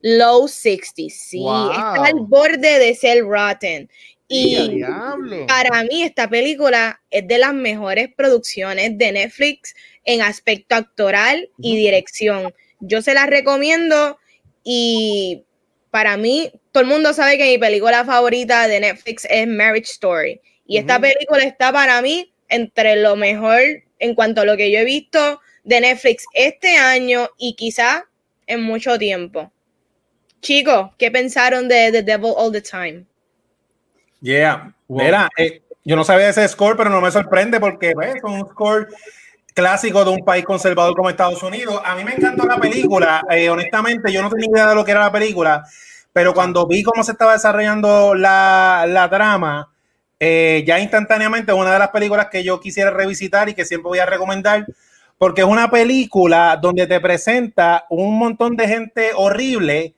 Speaker 1: low 60s, sí. Está al borde de ser rotten. Y para mí esta película es de las mejores producciones de Netflix en aspecto actoral y dirección. Yo se la recomiendo y para mí, todo el mundo sabe que mi película favorita de Netflix es Marriage Story. Y esta película está para mí entre lo mejor en cuanto a lo que yo he visto de Netflix este año y quizá en mucho tiempo. Chicos, ¿qué pensaron de The Devil All the Time?
Speaker 2: Yeah, mira, eh, yo no sabía ese score, pero no me sorprende porque pues, es un score clásico de un país conservador como Estados Unidos. A mí me encantó la película, eh, honestamente, yo no tenía idea de lo que era la película, pero cuando vi cómo se estaba desarrollando la, la trama, eh, ya instantáneamente una de las películas que yo quisiera revisitar y que siempre voy a recomendar, porque es una película donde te presenta un montón de gente horrible,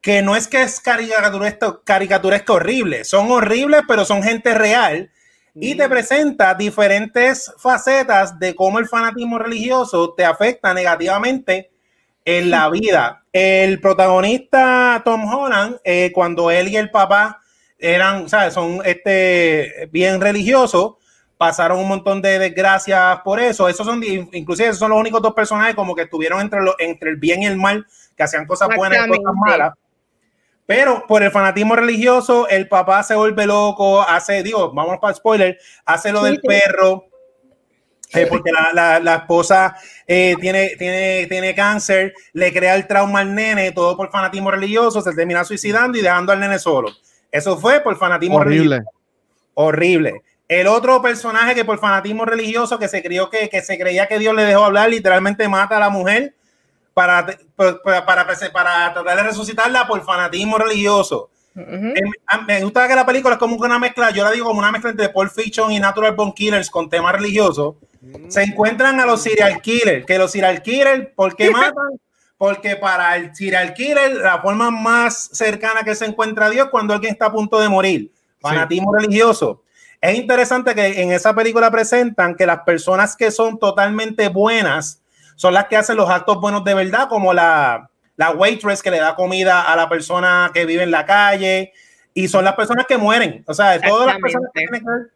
Speaker 2: que no es que es caricaturesco, caricaturesco horrible, son horribles, pero son gente real, y te presenta diferentes facetas de cómo el fanatismo religioso te afecta negativamente en la vida. El protagonista Tom Holland, eh, cuando él y el papá eran, ¿sabes? Son este, bien religiosos, pasaron un montón de desgracias por eso. Esos son, inclusive, esos son los únicos dos personajes como que estuvieron entre, lo, entre el bien y el mal, que hacían cosas buenas y cosas malas. Pero por el fanatismo religioso, el papá se vuelve loco, hace, digo, vamos para el spoiler, hace lo del perro, eh, porque la, la, esposa eh, tiene, tiene, tiene cáncer, le crea el trauma al nene, todo por fanatismo religioso, se termina suicidando y dejando al nene solo. Eso fue por fanatismo
Speaker 4: Horrible.
Speaker 2: religioso. Horrible. El otro personaje que por fanatismo religioso que se creyó que, que, se creía que Dios le dejó hablar, literalmente mata a la mujer para, para, para, para tratar de resucitarla por fanatismo religioso. me, gusta que la película es como una mezcla, yo la digo como una mezcla entre Paul Fiction y Natural Born Killers con temas religiosos. Mm. Se encuentran a los serial killers, que los serial killers, ¿por qué matan? porque para el serial killer la forma más cercana que se encuentra a Dios cuando alguien está a punto de morir. Fanatismo religioso. Es interesante que en esa película presentan que las personas que son totalmente buenas son las que hacen los actos buenos de verdad, como la, la waitress que le da comida a la persona que vive en la calle, y son las personas que mueren. O sea, todas las personas que tienen que ver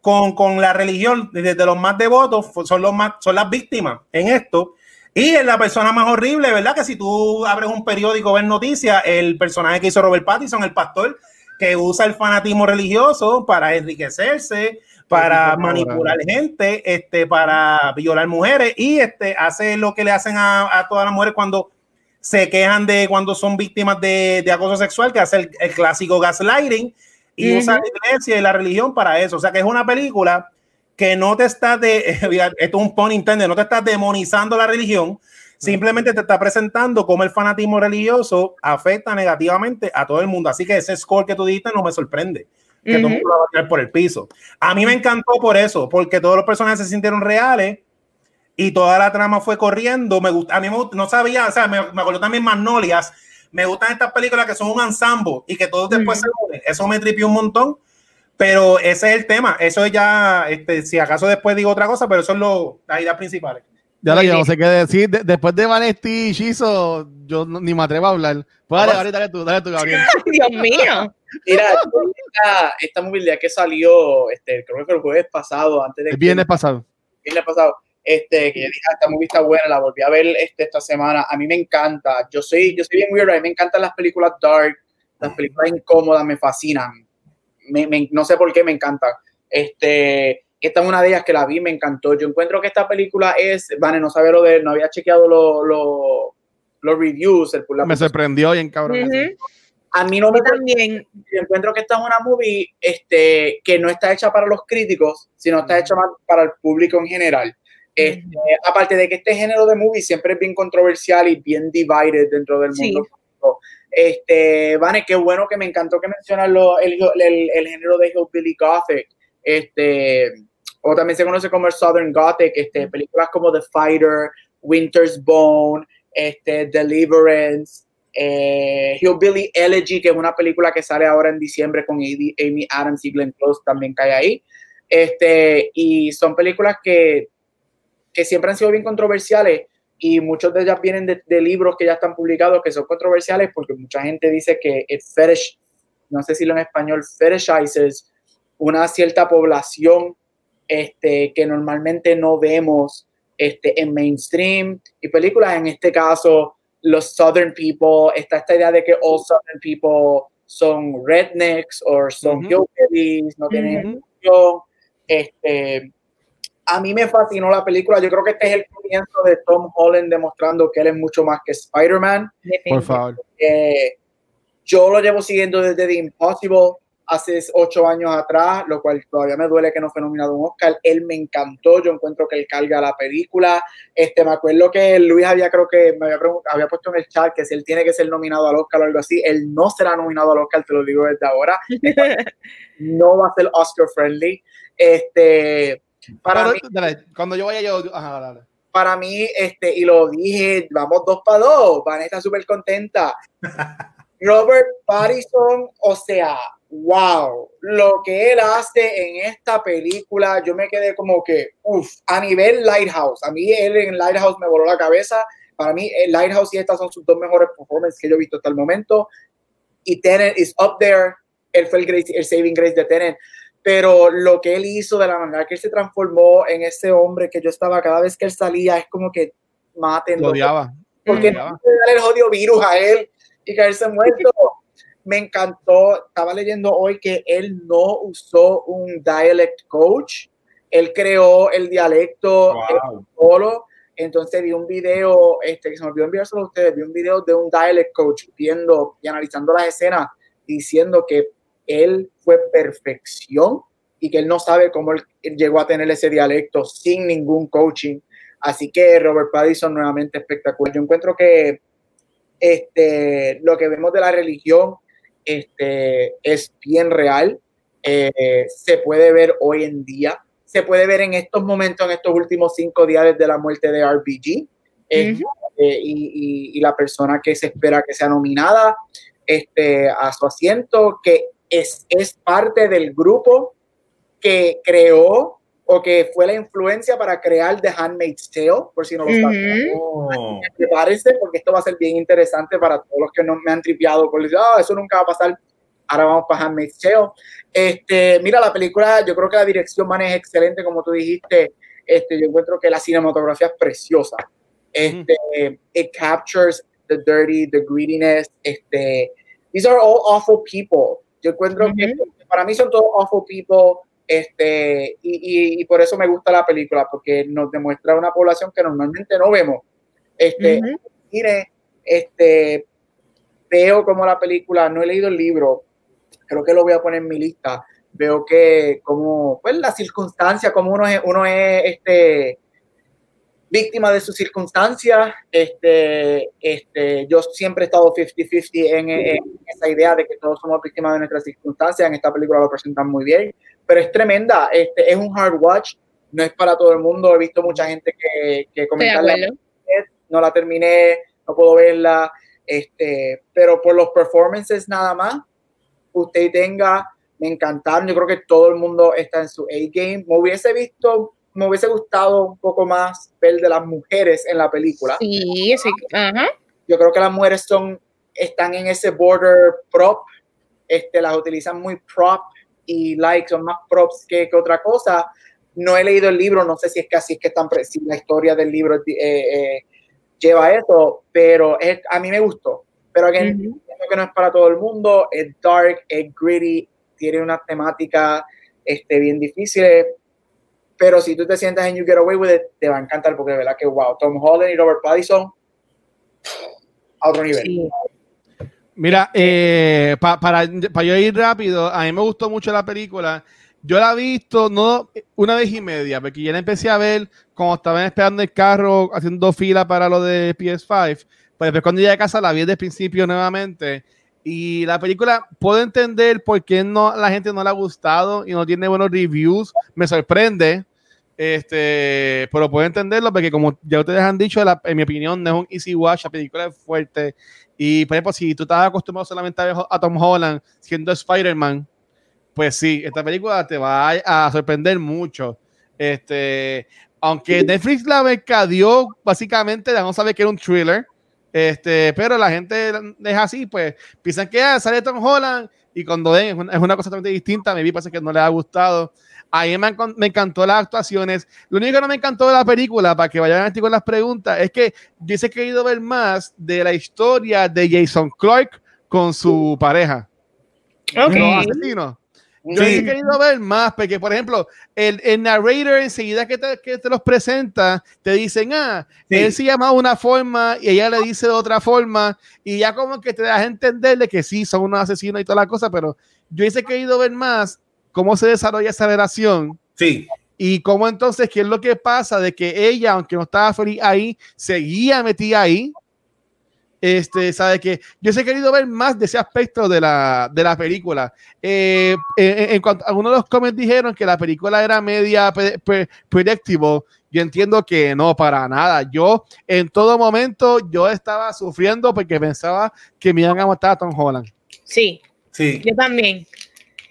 Speaker 2: con, con la religión, desde los más devotos, son, los más, son las víctimas en esto. Y es la persona más horrible, ¿verdad? Que si tú abres un periódico, ves noticias, el personaje que hizo Robert Pattinson, el pastor, que usa el fanatismo religioso para enriquecerse, para manipular gente, este, para violar mujeres y este, hace lo que le hacen a, todas las mujeres cuando se quejan de cuando son víctimas de, acoso sexual, que hace el, clásico gaslighting y usa la iglesia y la religión para eso. O sea que es una película que no te está de, esto es un pun intended, no te estás demonizando la religión, simplemente te está presentando cómo el fanatismo religioso afecta negativamente a todo el mundo. Así que ese score que tú diste no me sorprende. Que todo el mundo va a tirar por el piso. A mí me encantó por eso, porque todos los personajes se sintieron reales y toda la trama fue corriendo. Me gusta, a mí me no sabía, o sea, me, me acuerdo también Magnolias. Me gustan estas películas que son un ensamble y que todos después se unen. Eso me tripió un montón pero ese es el tema. Eso es ya, este, si acaso después digo otra cosa, pero eso es lo, las ideas principales.
Speaker 4: Ya lo yo no sé qué decir. después de Vanesti y Shizo, yo ni me atrevo a hablar. Pues dale, dale, dale tú, dale tú, Gabriel.
Speaker 1: Dios mío.
Speaker 3: Mira, esta, esta movilidad que salió, este, creo que el jueves pasado, antes de.
Speaker 4: El viernes pasado.
Speaker 3: El viernes pasado. Este, que yo dije, ah, esta movie está buena, la volví a ver este, esta semana. A mí me encanta. Yo soy, yo soy bien weird, a mí me encantan las películas dark, las películas incómodas, me fascinan no sé por qué me encanta. Este, esta es una de ellas que la vi, me encantó. Yo encuentro que esta película es, Vane, no sabe lo de, no había chequeado los reviews. El,
Speaker 4: me sorprendió bien cabrón.
Speaker 3: A mí no me también. Yo encuentro que esta es una movie este, que no está hecha para los críticos, sino está hecha para el público en general. Este, aparte de que este género de movie siempre es bien controversial y bien divided dentro del mundo. Este, Vane, qué bueno que me encantó que mencionas el, el, el, género de Hillbilly Gothic. Este, o también se conoce como el Southern Gothic, este, películas como The Fighter, Winter's Bone, este, Deliverance, eh, Hillbilly Elegy, que es una película que sale ahora en diciembre con Amy Adams y Glenn Close, también cae ahí. Este, y son películas que, que siempre han sido bien controversiales y muchos de ellas vienen de, libros que ya están publicados que son controversiales porque mucha gente dice que el fetish, no sé si lo en español, fetishizes una cierta población este, que normalmente no vemos este, en mainstream y películas, en este caso los Southern people, está esta idea de que all Southern people son rednecks o son uh no tienen uh este, a mí me fascinó la película. Yo creo que este es el comienzo de Tom Holland demostrando que él es mucho más que Spider-Man.
Speaker 4: Por favor.
Speaker 3: Eh, yo lo llevo siguiendo desde The Impossible hace ocho años atrás, lo cual todavía me duele que no fue nominado un Oscar. Él me encantó, yo encuentro que él carga la película. Este, me acuerdo que Luis había, creo que me había, había puesto en el chat que si él tiene que ser nominado al Oscar o algo así, él no será nominado al Oscar, te lo digo desde ahora. no va a ser Oscar friendly. Este, para mí,
Speaker 4: cuando yo vaya yo,
Speaker 3: Para mí, este, y lo dije, vamos dos para dos, Van está súper contenta. Robert Pattinson, o sea, wow, lo que él hace en esta película, yo me quedé como que, uff, a nivel Lighthouse, a mí él en Lighthouse me voló la cabeza, para mí el Lighthouse y estas son sus dos mejores performances que yo he visto hasta el momento, y Tenet is up there, él fue el, el saving grace de Tenet, pero lo que él hizo, de la manera que él se transformó en ese hombre que yo estaba cada vez que él salía, es como que maten.
Speaker 4: Lo odiaba.
Speaker 3: Porque no darle el odio virus a él y caerse muerto. Me encantó, estaba leyendo hoy que él no usó un dialect coach, él creó el dialecto solo. Entonces vi un video, este, que se me olvidó enviárselo a ustedes, vi un video de un dialect coach viendo y analizando las escenas, diciendo que él fue perfección y que él no sabe cómo él llegó a tener ese dialecto sin ningún coaching. Así que Robert Pattinson nuevamente espectacular. Yo encuentro que este, lo que vemos de la religión este, es bien real. Eh, se puede ver hoy en día. Se puede ver en estos momentos, en estos últimos cinco días desde la muerte de RBG. Este, y, y, la persona que se espera que sea nominada este, a su asiento, que es, es parte del grupo que creó o que fue la influencia para crear The Handmaid's Tale, por si no lo saben. Oh. parece, porque esto va a ser bien interesante para todos los que no me han tripeado por decir, ah, eso nunca va a pasar. Ahora vamos para Handmaid's Tale. Este, mira, la película, yo creo que la dirección man es excelente, como tú dijiste. Este, yo encuentro que la cinematografía es preciosa. Este, It captures the dirty, the greediness. Este, these are all awful people yo encuentro que para mí son todos awful people, este, y, y, por eso me gusta la película, porque nos demuestra una población que normalmente no vemos. Este, mire, este, veo como la película, no he leído el libro, creo que lo voy a poner en mi lista, veo que como, pues la circunstancia, como uno es, uno es este, víctima de sus circunstancias, este, este, yo siempre he estado 50-50 en, en, esa idea de que todos somos víctimas de nuestras circunstancias, en esta película lo presentan muy bien, pero es tremenda, este, es un hard watch, no es para todo el mundo, he visto mucha gente que, que comentarla, no la terminé, no puedo verla, este, pero por los performances nada más, usted tenga, me encantaron, yo creo que todo el mundo está en su A-game, me hubiese visto, me hubiese gustado un poco más ver de las mujeres en la película.
Speaker 1: Sí, sí, ajá.
Speaker 3: Yo creo que las mujeres son, están en ese border prop, este, las utilizan muy prop y like, son más props que, que otra cosa. No he leído el libro, no sé si es que así es que están, si la historia del libro eh, eh, lleva eso, pero es, a mí me gustó. Pero again, uh -huh. que no es para todo el mundo, es dark, es gritty, tiene una temática este, bien difícil. Pero si tú te sientas en You Get Away With It, te va a encantar porque de verdad que wow, Tom Holland y Robert Pattinson a otro nivel. Sí.
Speaker 4: Mira, eh, pa, para, para yo ir rápido, a mí me gustó mucho la película. Yo la he visto no una vez y media, porque ya la empecé a ver cuando estaban esperando el carro, haciendo fila para lo de PS5. Pues después cuando llegué a casa la vi desde el principio nuevamente. Y la película, puedo entender por qué no, la gente no le ha gustado y no tiene buenos reviews. Me sorprende. Este, pero puedo entenderlo porque como ya ustedes han dicho, la, en mi opinión no es un easy watch, la película es fuerte. Y por ejemplo, si tú estás acostumbrado solamente a ver a Tom Holland siendo Spider-Man, pues sí, esta película te va a, a sorprender mucho. Este, aunque Netflix la mercadeó, básicamente, no sabe que era un thriller. Este, pero la gente es así, pues piensan que ah, sale Tom Holland y cuando ven es una, es una cosa totalmente distinta. Me vi, parece que no les ha gustado. A mí me, me, encantó las actuaciones. Lo único que no me encantó de la película, para que vayan a con las preguntas, es que yo he querido ver más de la historia de Jason Clark con su pareja.
Speaker 1: Ok.
Speaker 4: Los asesinos. Yo sí. he querido ver más, porque por ejemplo, el, el narrator enseguida que te, que te, los presenta, te dicen, ah, sí. él se llama de una forma y ella le dice de otra forma, y ya como que te das a entenderle que sí, son unos asesinos y toda la cosa, pero yo he querido ver más cómo se desarrolla esa relación.
Speaker 2: Sí.
Speaker 4: Y cómo entonces, qué es lo que pasa de que ella, aunque no estaba feliz ahí, seguía metida ahí. Este, sabe que yo he querido ver más de ese aspecto de la, de la película. Eh, en, en, cuanto algunos de los comments dijeron que la película era media pre, pre, predictable, yo entiendo que no, para nada. Yo en todo momento yo estaba sufriendo porque pensaba que me iban a matar a Tom Holland.
Speaker 1: Sí, sí. yo también.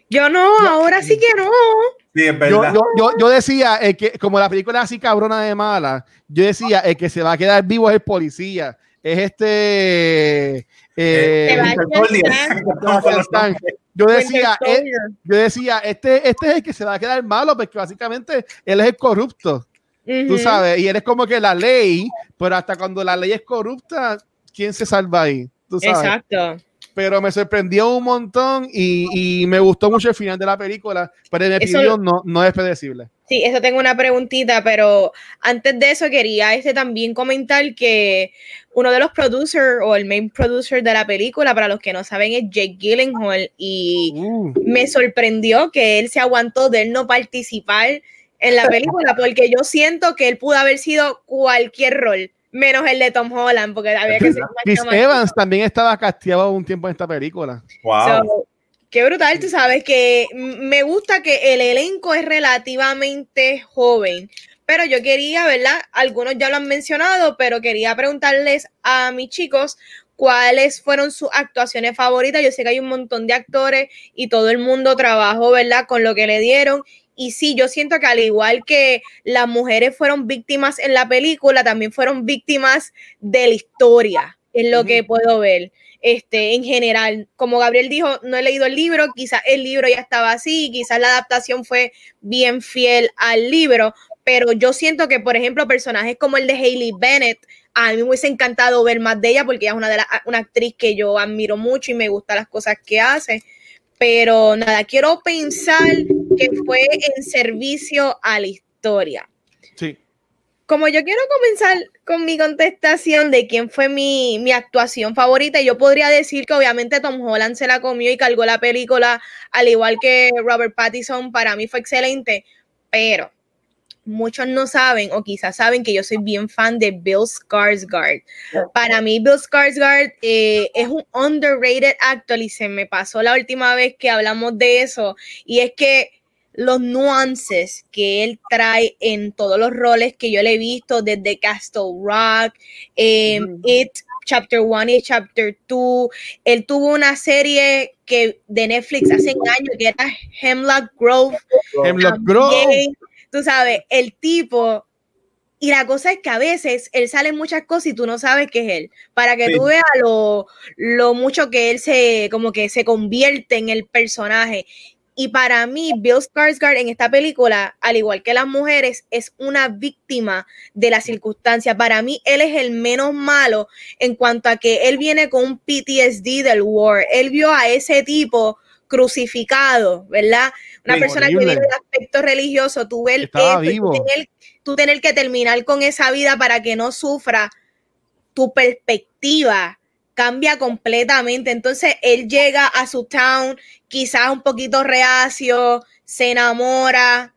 Speaker 1: Yo no, yo, ahora sí que no.
Speaker 2: Sí, es verdad.
Speaker 4: Yo, yo, yo decía, el que, como la película es así cabrona de mala, yo decía, el que se va a quedar vivo es el policía es este eh, yo decía eh, yo decía este este es el que se va a quedar malo porque básicamente él es el corrupto uh -huh. tú sabes y él es como que la ley pero hasta cuando la ley es corrupta quién se salva ahí ¿Tú sabes?
Speaker 1: exacto
Speaker 4: pero me sorprendió un montón y, y, me gustó mucho el final de la película, pero eso, opinión no, no es predecible.
Speaker 1: Sí, eso tengo una preguntita, pero antes de eso quería este también comentar que uno de los producers o el main producer de la película, para los que no saben, es Jake Gyllenhaal y uh. me sorprendió que él se aguantó de él no participar en la película porque yo siento que él pudo haber sido cualquier rol menos el de Tom Holland, porque había que ser
Speaker 4: Chris Evans también estaba castigado un tiempo en esta película.
Speaker 2: Wow.
Speaker 1: So, qué brutal, tú sabes que me gusta que el elenco es relativamente joven, pero yo quería, ¿verdad? Algunos ya lo han mencionado, pero quería preguntarles a mis chicos cuáles fueron sus actuaciones favoritas. Yo sé que hay un montón de actores y todo el mundo trabajó, ¿verdad? Con lo que le dieron y sí, yo siento que al igual que las mujeres fueron víctimas en la película, también fueron víctimas de la historia, es lo que puedo ver. Este, en general, como Gabriel dijo, no he leído el libro, quizás el libro ya estaba así, quizás la adaptación fue bien fiel al libro, pero yo siento que, por ejemplo, personajes como el de Hailey Bennett, a mí me hubiese encantado ver más de ella porque ella es una, de la, una actriz que yo admiro mucho y me gustan las cosas que hace. Pero nada, quiero pensar que fue en servicio a la historia.
Speaker 4: Sí.
Speaker 1: como yo quiero comenzar con mi contestación de quién fue mi, mi, actuación favorita, yo podría decir que obviamente Tom Holland se la comió y cargó la película, al igual que Robert Pattinson, para mí fue excelente, pero muchos no saben o quizás saben que yo soy bien fan de Bill Skarsgård. Para mí Bill Skarsgård eh, es un underrated actor y se me pasó la última vez que hablamos de eso y es que los nuances que él trae en todos los roles que yo le he visto desde Castle Rock, em, It, Chapter 1 y Chapter 2. Él tuvo una serie que de Netflix hace años que era Hemlock Grove.
Speaker 4: Hemlock Grove.
Speaker 1: Tú sabes, el tipo y la cosa es que a veces él sale en muchas cosas y tú no sabes qué es él. Para que tú veas lo, lo, mucho que él se, como que se convierte en el personaje. Y para mí, Bill Skarsgård en esta película, al igual que las mujeres, es una víctima de la circunstancia. Para mí, él es el menos malo en cuanto a que él viene con un PTSD del war. Él vio a ese tipo crucificado, ¿verdad? Una persona que vive el aspecto religioso, tú ves
Speaker 4: vivo.
Speaker 1: tú tener que terminar con esa vida para que no sufra tu perspectiva cambia completamente. Entonces él llega a su town, quizás un poquito reacio, se enamora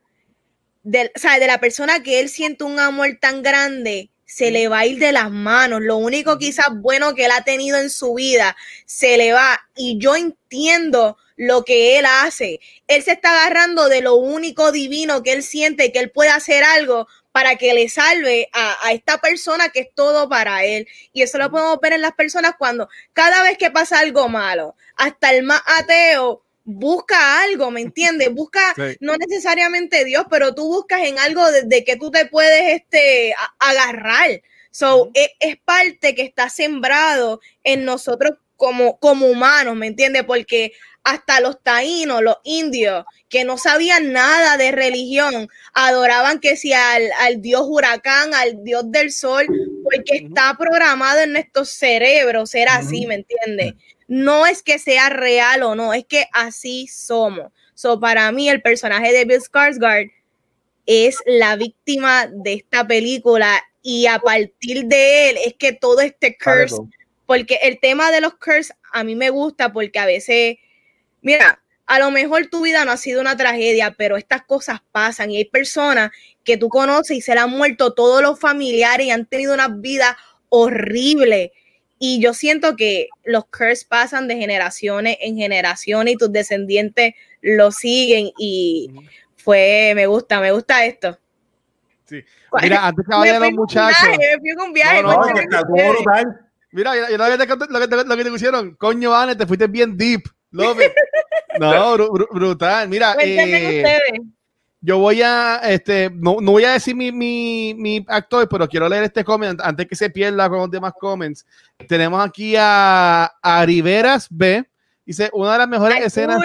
Speaker 1: de, de la persona que él siente un amor tan grande, se le va a ir de las manos. Lo único quizás bueno que él ha tenido en su vida se le va. Y yo entiendo lo que él hace. Él se está agarrando de lo único divino que él siente, que él puede hacer algo para que le salve a, esta persona que es todo para él. Y eso lo podemos ver en las personas cuando cada vez que pasa algo malo, hasta el más ateo busca algo, ¿me entiendes? Busca no necesariamente Dios, pero tú buscas en algo de, que tú te puedes este, agarrar. So, e, es, parte que está sembrado en nosotros como, como humanos, ¿me entiendes? Porque hasta los taínos, los indios, que no sabían nada de religión, adoraban que si al, dios huracán, al dios del sol, porque está programado en nuestros cerebros ser así, ¿me entiendes? No es que sea real o no, es que así somos. So, para mí, el personaje de Bill Skarsgård es la víctima de esta película y a partir de él es que todo este curse, porque el tema de los curse a mí me gusta porque a veces mira, a lo mejor tu vida no ha sido una tragedia, pero estas cosas pasan y hay personas que tú conoces y se le han muerto todos los familiares y han tenido una vida horrible. Y yo siento que los curses pasan de generaciones en generaciones y tus descendientes lo siguen y fue, me gusta, me gusta esto.
Speaker 4: Sí. Mira, antes que vayan los muchachos.
Speaker 1: me fui con un viaje.
Speaker 2: No, no,
Speaker 4: Mira, yo no había lo que, te, lo que te pusieron. Coño, Vane, te fuiste bien deep. No, brutal. Mira, eh, yo voy a, este, no, no voy a decir mi, mi, mi, actor, pero quiero leer este comment antes que se pierda con los demás comments. Tenemos aquí a, a Riveras B. Dice, una de las mejores escenas.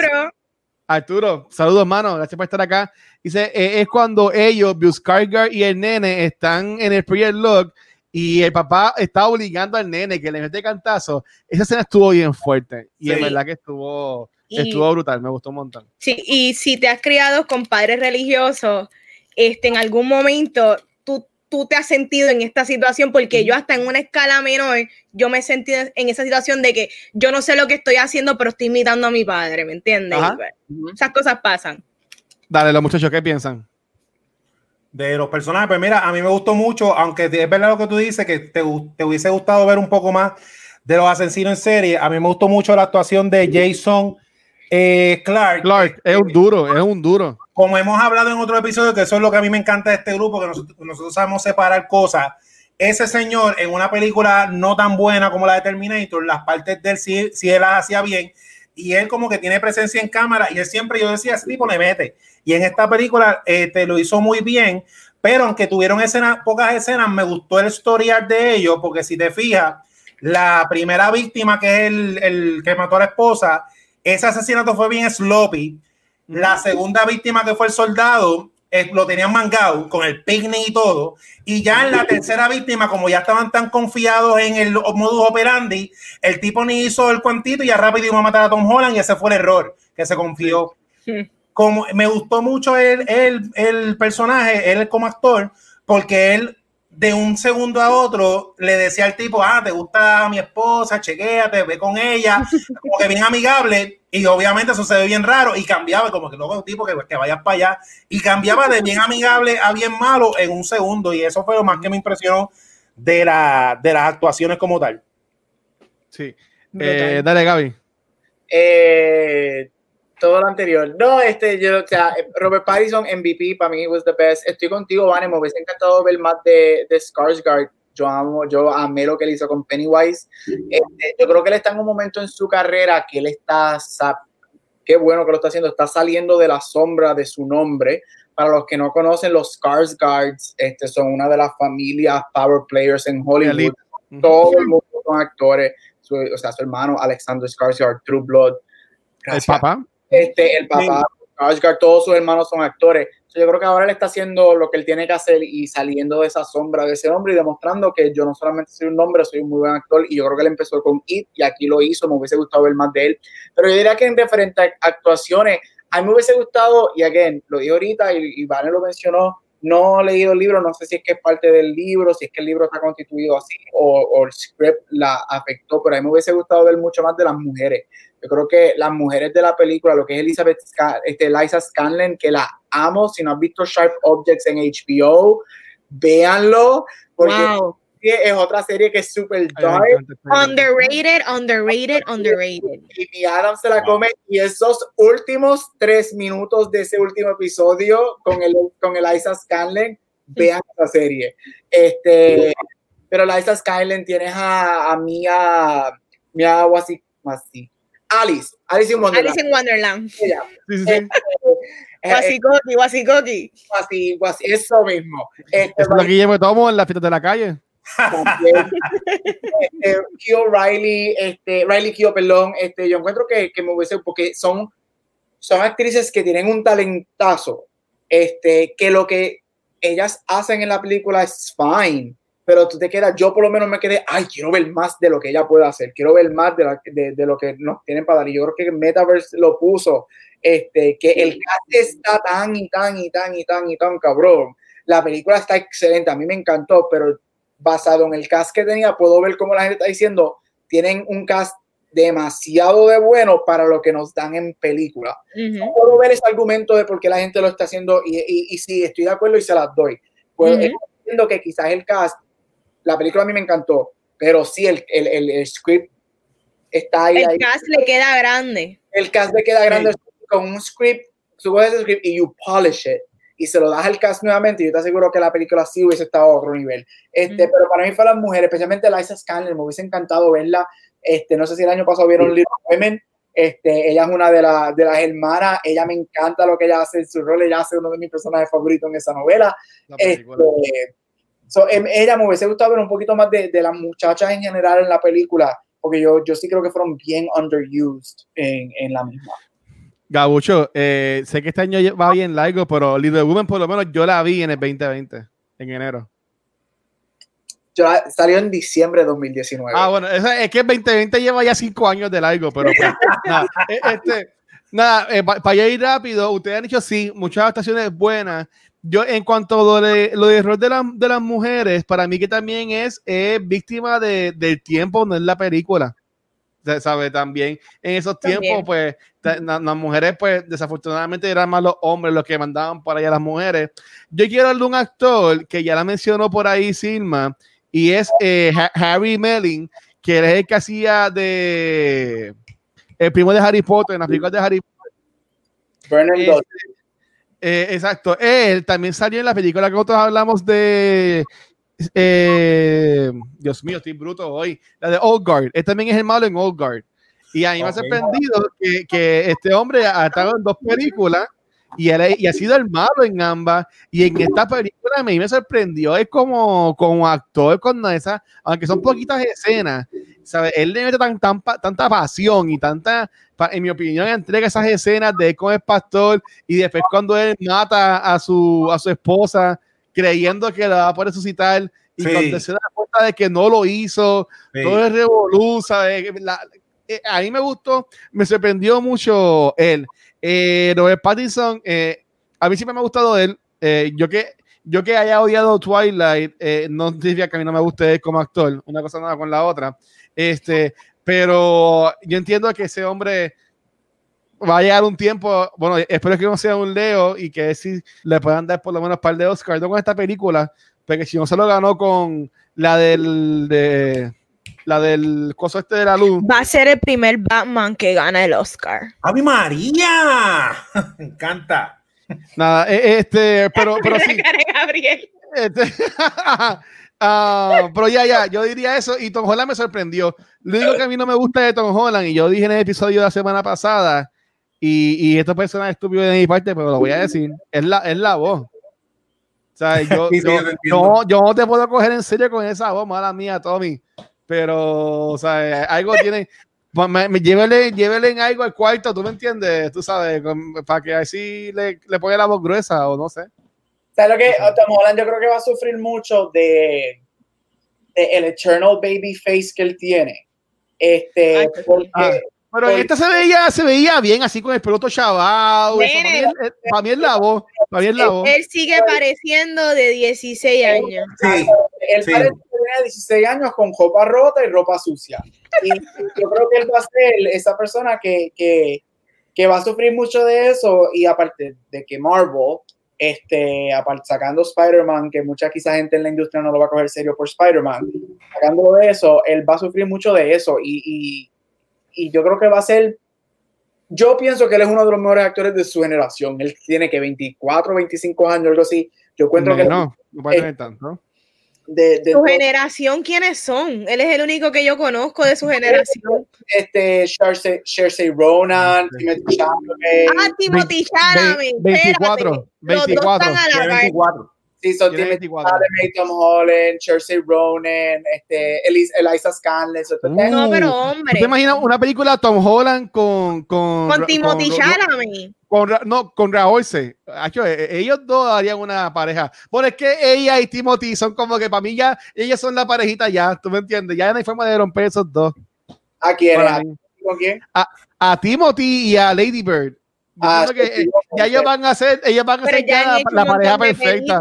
Speaker 4: Arturo, saludos, hermano. Gracias por estar acá. Dice, eh, es cuando ellos, Buscargar y el nene, están en el primer log y el papá está obligando al nene que le mete cantazo. Esa escena estuvo bien fuerte y en verdad que estuvo, estuvo brutal, me gustó un montón.
Speaker 1: Sí, y si te has criado con padres religiosos, este, en algún momento tú, tú te has sentido en esta situación, porque yo hasta en una escala menor, yo me he sentido en esa situación de que yo no sé lo que estoy haciendo, pero estoy imitando a mi padre, ¿me entiendes? Pues, esas cosas pasan.
Speaker 4: Dale, los muchachos, ¿qué piensan?
Speaker 2: De los personajes, pues mira, a mí me gustó mucho, aunque es verdad lo que tú dices, que te, te, hubiese gustado ver un poco más de los asesinos en serie, a mí me gustó mucho la actuación de Jason eh, Clark.
Speaker 4: Clark, es un duro, es un duro.
Speaker 2: Como hemos hablado en otro episodio, que eso es lo que a mí me encanta de este grupo, que nosotros, sabemos separar cosas. Ese señor en una película no tan buena como la de Terminator, las partes del sí, sí él las hacía bien, y él como que tiene presencia en cámara, y él siempre, yo decía, ese tipo le mete y en esta película te este, lo hizo muy bien, pero aunque tuvieron escenas, pocas escenas, me gustó el story de ellos, porque si te fijas, la primera víctima, que es el, el que mató a la esposa, ese asesinato fue bien sloppy. La segunda víctima, que fue el soldado, eh, lo tenían mangado con el picnic y todo. Y ya en la tercera víctima, como ya estaban tan confiados en el modus operandi, el tipo ni hizo el cuantito y ya rápido iba a matar a Tom Holland y ese fue el error, que se confió. Sí como me gustó mucho el, el, el personaje, él como actor, porque él de un segundo a otro le decía al tipo, ah, te gusta mi esposa, chequéate, ve con ella, como que bien amigable, y obviamente eso se ve bien raro, y cambiaba como que luego tipo que, que vayas para allá, y cambiaba de bien amigable a bien malo en un segundo, y eso fue lo más que me impresionó de, la, de las actuaciones como tal.
Speaker 4: Sí. Eh, dale, Gaby.
Speaker 3: Eh, todo lo anterior. No, este, yo, o sea, Robert Pattinson, MVP, para mí was the best. Estoy contigo, Vane, me hubiese encantado ver más de, de Skarsgård. Yo amo, yo amé lo que él hizo con Pennywise. Este, yo creo que él está en un momento en su carrera que él está, qué bueno que lo está haciendo, está saliendo de la sombra de su nombre. Para los que no conocen, los Skarsgårds este, son una de las familias power players en Hollywood. Todo el mundo son actores. o sea, su hermano Alexander Skarsgård, True Blood.
Speaker 4: El papá.
Speaker 3: Este, el papá, todos sus hermanos son actores. yo creo que ahora él está haciendo lo que él tiene que hacer y saliendo de esa sombra de ese hombre y demostrando que yo no solamente soy un hombre, soy un muy buen actor. Y yo creo que él empezó con It y aquí lo hizo. Me hubiese gustado ver más de él. Pero yo diría que en diferentes actuaciones, a mí me hubiese gustado, y again, lo dije ahorita y, y Vane lo mencionó, no he leído el libro, no sé si es que es parte del libro, si es que el libro está constituido así o, o el script la afectó, pero a mí me hubiese gustado ver mucho más de las mujeres. Yo creo que las mujeres de la película, lo que es Elizabeth, este, Liza Scanlon, que la amo, si no has visto Sharp Objects en HBO, véanlo, porque es otra serie que es súper dark.
Speaker 1: Underrated, underrated, underrated.
Speaker 3: Y mi Adam se la come y esos últimos tres minutos de ese último episodio con el, con Eliza Scanlon, vean esa serie. Este, pero Eliza Scanlon tienes a, a Mia, Mia Wasi, Alice, Alice in Wonderland.
Speaker 1: Alice in Wonderland. Sí,
Speaker 3: sí, sí.
Speaker 1: Wasikoki, Wasikoki.
Speaker 3: Eso mismo.
Speaker 4: Este, es lo que llevo tomo en las fiestas de la calle.
Speaker 3: este, Kio Riley, este, Riley Kio, perdón, este, yo encuentro que, que me hubiese, porque son, son actrices que tienen un talentazo, este, que lo que ellas hacen en la película es fine, pero tú te quedas, yo por lo menos me quedé, ay, quiero ver más de lo que ella puede hacer, quiero ver más de, de, de, lo que nos tienen para dar. Y yo creo que Metaverse lo puso, este, que el cast está tan y tan y tan y tan y tan cabrón. La película está excelente, a mí me encantó, pero basado en el cast que tenía, puedo ver cómo la gente está diciendo, tienen un cast demasiado de bueno para lo que nos dan en película. puedo ver ese argumento de por qué la gente lo está haciendo y, y, y sí, estoy de acuerdo y se las doy. Pues entiendo que quizás el cast la película a mí me encantó, pero sí, el, el, el, script está ahí.
Speaker 1: El cast le queda grande.
Speaker 3: El cast le queda grande con un script, subes ese script y you polish it y se lo das al cast nuevamente, y yo te aseguro que la película sí hubiese estado a otro nivel. Este, Pero para mí fue las mujeres, especialmente Liza Scanlon, me hubiese encantado verla. Este, no sé si el año pasado vieron Little Women. Este, ella es una de, la, de las hermanas, ella me encanta lo que ella hace en su rol, ella hace uno de mis personajes favoritos en esa novela. Este, So, em, ella me hubiese gustado ver un poquito más de, de, las muchachas en general en la película, porque yo, yo sí creo que fueron bien underused en, en la misma.
Speaker 4: Gabucho, eh, sé que este año va bien largo, pero Little Woman por lo menos yo la vi en el 2020, en enero.
Speaker 3: Yo salió en diciembre de 2019.
Speaker 4: Ah, bueno, es, es que el 2020 lleva ya cinco años de largo, pero pues, nada, e, este, nada eh, para ir rápido, ustedes han dicho sí, muchas adaptaciones buenas, yo, en cuanto a lo de, lo de error de, de las mujeres, para mí que también es, víctima de, del tiempo, no es la película. ¿Sabe? También en esos tiempos, pues, las mujeres, pues, desafortunadamente eran más los hombres los que mandaban por allá a las mujeres. Yo quiero hablar de un actor que ya la mencionó por ahí Silma, y es eh, Harry Melling, que es el que hacía de el primo de Harry Potter en las películas de Harry
Speaker 3: Potter.
Speaker 4: Eh, exacto. Él también salió en la película que nosotros hablamos de. Eh, Dios mío, estoy bruto hoy. La de Old Guard. Él también es el malo en Old Guard. Y a mí me ha sorprendido que, que, este hombre ha estado en dos películas y, él, y ha sido el malo en ambas. Y en esta película a mí me sorprendió. Es como, como actor con esa, aunque son poquitas escenas, ¿sabes? Él le mete tan, tan, tanta pasión y tanta, en mi opinión, entrega esas escenas de él con el pastor y después cuando él mata a su, a su esposa creyendo que la va a resucitar y cuando se da cuenta de que no lo hizo, todo es revoluza. Eh, a mí me gustó, me sorprendió mucho él. Eh, Robert Pattinson, eh, a mí siempre me ha gustado él. Eh, yo que yo que haya odiado Twilight, eh, no significa que a mí no me guste como actor, una cosa nada con la otra. Este, pero yo entiendo que ese hombre va a llegar un tiempo, bueno, espero que no sea un Leo y que si le puedan dar por lo menos un par de Oscars, no con esta película, porque si no se lo ganó con la del de la del coso este de la luz.
Speaker 1: Va a ser el primer Batman que gana el Oscar.
Speaker 2: ¡Ave María! Me encanta.
Speaker 4: Nada, eh, este, pero, pero sí.
Speaker 1: Gabriel.
Speaker 4: Este, ah, pero ya, ya, yo diría eso y Tom Holland me sorprendió. Lo único que a mí no me gusta de Tom Holland, y yo dije en el episodio de la semana pasada, y, y esto puede sonar estúpido de mi parte, pero lo voy a decir, es la, es la voz. O sea, yo,
Speaker 2: Sí, sí,
Speaker 4: yo,
Speaker 2: yo-
Speaker 4: yo no te puedo coger en serio con esa voz, mala mía, Tommy. Pero, o sea, algo tiene. pues, Me, me- llévele, llévele en algo al cuarto, tú me entiendes, tú sabes, con- para que así le, le ponga la voz gruesa o no sé.
Speaker 3: ¿Sabes lo que? Tom Holland yo creo que va a sufrir mucho de, de el eternal baby face que él tiene. Este,
Speaker 1: Ay,
Speaker 3: porque
Speaker 4: ah. Pero esta se veía, se veía bien, así con el peloto chavado. eso. Para, mí,
Speaker 1: Nene.
Speaker 4: es- para mí es la voz. Para mí es la voz.
Speaker 1: Él sigue pareciendo de 16 años.
Speaker 2: Sí,
Speaker 3: él
Speaker 2: Sí.
Speaker 3: parece que tiene 16 años con ropa rota y ropa sucia. Y yo creo que él va a ser esa persona que, que, que va a sufrir mucho de eso. Y aparte de que Marvel, este, aparte, sacando Spider-Man, que mucha quizá gente en la industria no lo va a coger serio por Spider-Man, sacando de eso, él va a sufrir mucho de eso. Y, y, y yo creo que va a ser. Yo pienso que él es uno de los mejores actores de su generación. Él tiene que 24, 25 años, algo así. Yo encuentro que
Speaker 4: no, no puede tener tanto.
Speaker 3: de, de
Speaker 1: Su generación, ¿quiénes son? Él es el único que yo conozco de su generación.
Speaker 3: este Cersei, Cersei Ronan,
Speaker 4: Sí.
Speaker 3: Timothée Chalamet,
Speaker 1: Ah, Timothy Chalamet.
Speaker 4: Ve- 24,
Speaker 1: espérate. Los dos
Speaker 4: 24,
Speaker 1: están a la
Speaker 2: tiene
Speaker 1: par.
Speaker 2: 24.
Speaker 3: Sí, son
Speaker 4: 24.
Speaker 3: Chalamet, Tom Holland, Cersei Ronan, este, Elis- Eliza Scanlon,
Speaker 4: Mm.
Speaker 1: No, pero
Speaker 4: ¿Tú
Speaker 1: hombre.
Speaker 4: te imaginas una película Tom Holland con. Con,
Speaker 1: Con Timothy Chalamet.
Speaker 4: con no, con C. Acho, eh, ellos dos harían una pareja. Bueno, es que ella y Timothy son como que para mí ya, ellas son la parejita ya, tú me entiendes. Ya no hay forma de romper esos dos.
Speaker 3: ¿A quién? ¿A-. ¿Con quién?
Speaker 4: A Timothy y a Lady Bird. Yo
Speaker 3: Ah,
Speaker 4: que
Speaker 3: sí,
Speaker 4: eh, ya
Speaker 3: sí.
Speaker 4: ellos van a ser, ellos van a ser
Speaker 1: ya
Speaker 4: la, la pareja perfecta.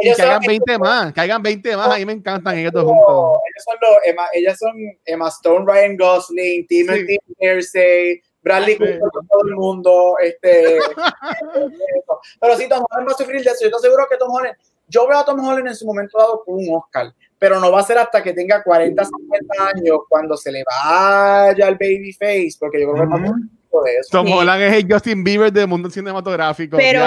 Speaker 4: Y que hagan 20 más, que hagan 20 más, a mí me encantan ellos dos juntos.
Speaker 3: ellos son los, Emma, ellas son Emma Stone, Ryan Gosling, Timothy Cersei, Bradley
Speaker 4: Sí.
Speaker 3: Cooper con todo el mundo, este, pero sí, Tom Holland va a sufrir de eso. Yo estoy seguro que Tom Holland, yo veo a Tom Holland en su momento dado con un Oscar, pero no va a ser hasta que tenga 40, 50 años cuando se le vaya el baby face, porque yo creo que de eso.
Speaker 4: Tom
Speaker 1: Sí.
Speaker 4: Holland es el Justin Bieber del mundo cinematográfico.
Speaker 1: Pero.